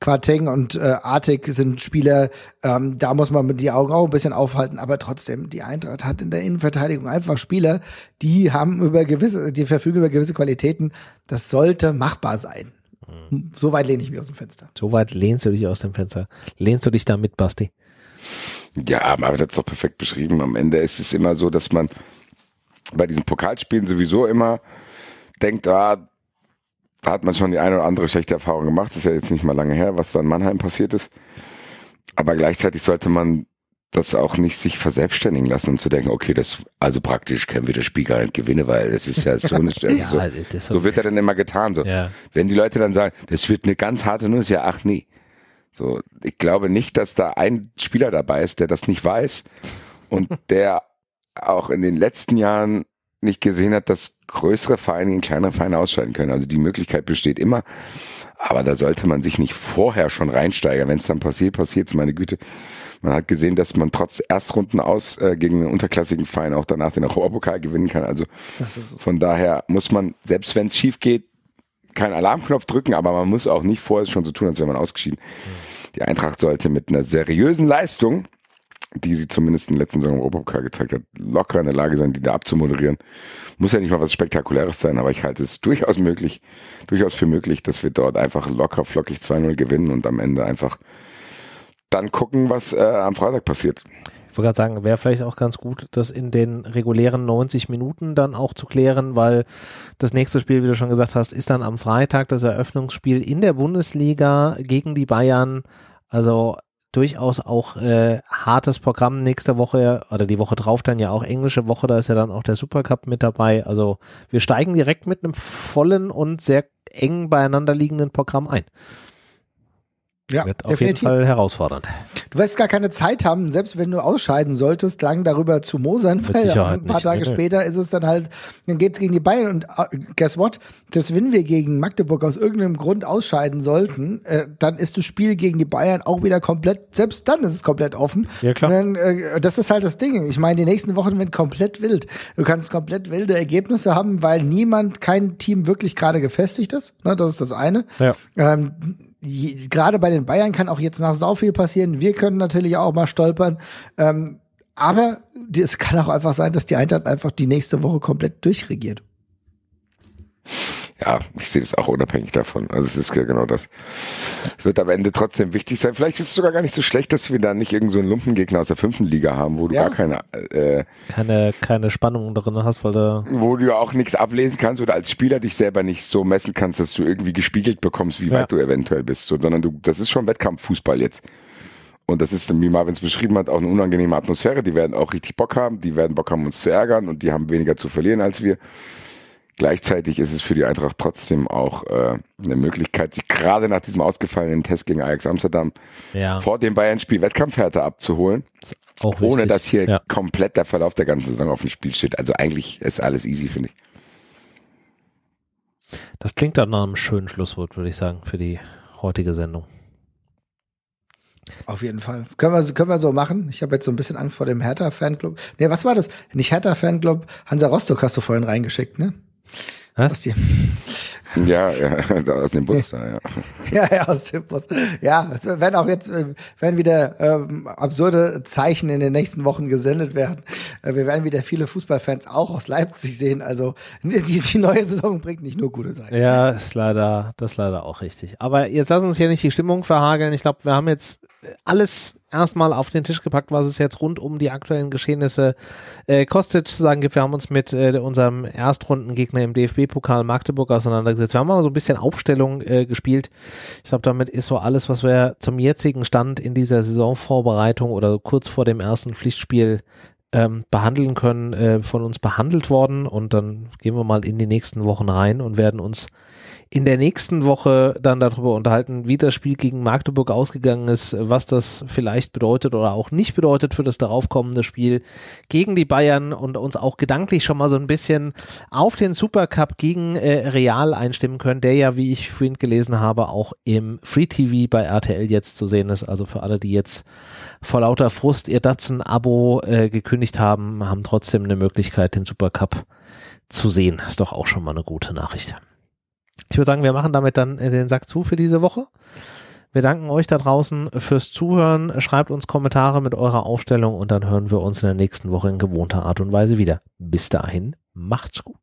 Quateng und äh, Artig sind Spieler, ähm, da muss man mit die Augen auch ein bisschen aufhalten, aber trotzdem, die Eintracht hat in der Innenverteidigung einfach Spieler, die haben über gewisse, die verfügen über gewisse Qualitäten. Das sollte machbar sein. So weit lehne ich mich aus dem Fenster. So weit lehnst du dich aus dem Fenster. Lehnst du dich da mit, Basti? Ja, aber das ist doch perfekt beschrieben. Am Ende ist es immer so, dass man bei diesen Pokalspielen sowieso immer denkt, ah, hat man schon die eine oder andere schlechte Erfahrung gemacht. Das ist ja jetzt nicht mal lange her, was da in Mannheim passiert ist. Aber gleichzeitig sollte man das auch nicht sich verselbstständigen lassen und zu denken, okay, das, also praktisch können wir das Spiel gar nicht gewinnen, weil es ist ja so eine also Ja, so, ist so wird er dann immer getan. So. Ja. Wenn die Leute dann sagen, das wird eine ganz harte Nuss, ja, ach nee. So, ich glaube nicht, dass da ein Spieler dabei ist, der das nicht weiß und der auch in den letzten Jahren nicht gesehen hat, dass größere Vereine in kleinere Vereine ausscheiden können. Also die Möglichkeit besteht immer. Aber da sollte man sich nicht vorher schon reinsteigern. Wenn es dann passiert, passiert meine Güte. Man hat gesehen, dass man trotz Erstrunden aus äh, gegen einen unterklassigen Verein auch danach den Europapokal gewinnen kann. Also von daher muss man, selbst wenn es schief geht, keinen Alarmknopf drücken, aber man muss auch nicht vorher schon so tun, als wäre man ausgeschieden. Die Eintracht sollte mit einer seriösen Leistung, die sie zumindest in den letzten Saison im Europapokal gezeigt hat, locker in der Lage sein, die da abzumoderieren. Muss ja nicht mal was Spektakuläres sein, aber ich halte es durchaus möglich, durchaus für möglich, dass wir dort einfach locker flockig 2-0 gewinnen und am Ende einfach dann gucken, was äh, am Freitag passiert. Ich wollte gerade sagen, wäre vielleicht auch ganz gut, das in den regulären 90 Minuten dann auch zu klären, weil das nächste Spiel, wie du schon gesagt hast, ist dann am Freitag das Eröffnungsspiel in der Bundesliga gegen die Bayern. Also durchaus auch äh, hartes Programm nächste Woche oder die Woche drauf dann ja auch englische Woche, da ist ja dann auch der Supercup mit dabei. Also wir steigen direkt mit einem vollen und sehr eng beieinander liegenden Programm ein. Ja, Wird auf jeden Fall herausfordernd. Du wirst gar keine Zeit haben, selbst wenn du ausscheiden solltest, lang darüber zu mosern, Mit weil Sicherheit ein paar nicht. Tage Nee, später ist es dann halt, dann geht's gegen die Bayern und äh, guess what? Das, wenn wir gegen Magdeburg aus irgendeinem Grund ausscheiden sollten, äh, dann ist das Spiel gegen die Bayern auch wieder komplett, selbst dann ist es komplett offen. Ja, klar. Dann, äh, das ist halt das Ding. Ich meine, die nächsten Wochen werden komplett wild. Du kannst komplett wilde Ergebnisse haben, weil niemand, kein Team wirklich gerade gefestigt ist. Ne, das ist das eine. Ja. Ähm, je- gerade bei den Bayern kann auch jetzt nach sau viel passieren. Wir können natürlich auch mal stolpern. Ähm, aber es kann auch einfach sein, dass die Eintracht einfach die nächste Woche komplett durchregiert. Ja, ich sehe das auch unabhängig davon. Also es ist ja genau das. Es wird am Ende trotzdem wichtig sein. Vielleicht ist es sogar gar nicht so schlecht, dass wir da nicht irgendeinen so einen Lumpengegner aus der fünften Liga haben, wo du Ja. gar keine, äh, Keine, keine Spannung drin hast, weil da wo du ja auch nichts ablesen kannst oder als Spieler dich selber nicht so messen kannst, dass du irgendwie gespiegelt bekommst, wie Ja. weit du eventuell bist, so, sondern du, das ist schon Wettkampffußball jetzt. Und das ist, wie Marvin es beschrieben hat, auch eine unangenehme Atmosphäre. Die werden auch richtig Bock haben, die werden Bock haben, uns zu ärgern und die haben weniger zu verlieren als wir. Gleichzeitig ist es für die Eintracht trotzdem auch äh, eine Möglichkeit, sich gerade nach diesem ausgefallenen Test gegen Ajax Amsterdam ja vor dem Bayern-Spiel Wettkampfhärte abzuholen, auch ohne wichtig. dass hier ja. komplett der Verlauf der ganzen Saison auf dem Spiel steht. Also eigentlich ist alles easy, finde ich. Das klingt dann nach einem schönen Schlusswort, würde ich sagen, für die heutige Sendung. Auf jeden Fall. Können wir, können wir so machen. Ich habe jetzt so ein bisschen Angst vor dem Hertha-Fanclub. Nee, was war das? Nicht Hertha-Fanclub. Hansa Rostock hast du vorhin reingeschickt, ne? Was? Die, Ja, ja aus dem Bus da, ja. ja, ja, aus dem Bus. Ja, es werden auch jetzt, äh, werden wieder ähm, absurde Zeichen in den nächsten Wochen gesendet werden. Äh, wir werden wieder viele Fußballfans auch aus Leipzig sehen. Also die, die neue Saison bringt nicht nur gute Seiten. Ja, ist leider, das ist leider auch richtig. Aber jetzt lass uns hier nicht die Stimmung verhageln. Ich glaube, wir haben jetzt alles erstmal auf den Tisch gepackt, was es jetzt rund um die aktuellen Geschehnisse äh, Kostic zu sagen gibt. Wir haben uns mit äh, unserem Erstrundengegner im DFB-Pokal Magdeburg auseinandergesetzt. Wir haben mal so ein bisschen Aufstellung äh, gespielt. Ich glaube, damit ist so alles, was wir zum jetzigen Stand in dieser Saisonvorbereitung oder kurz vor dem ersten Pflichtspiel ähm, behandeln können, äh, von uns behandelt worden. Und dann gehen wir mal in die nächsten Wochen rein und werden uns in der nächsten Woche dann darüber unterhalten, wie das Spiel gegen Magdeburg ausgegangen ist, was das vielleicht bedeutet oder auch nicht bedeutet für das daraufkommende Spiel gegen die Bayern und uns auch gedanklich schon mal so ein bisschen auf den Supercup gegen äh, Real einstimmen können, der ja, wie ich vorhin gelesen habe, auch im Free TV bei RTL jetzt zu sehen ist. Also für alle, die jetzt vor lauter Frust ihr Datsen-Abo äh, gekündigt haben, haben trotzdem eine Möglichkeit, den Supercup zu sehen. Ist doch auch schon mal eine gute Nachricht. Ich würde sagen, wir machen damit dann äh, den Sack zu für diese Woche. Wir danken euch da draußen fürs Zuhören. Schreibt uns Kommentare mit eurer Aufstellung und dann hören wir uns in der nächsten Woche in gewohnter Art und Weise wieder. Bis dahin, macht's gut.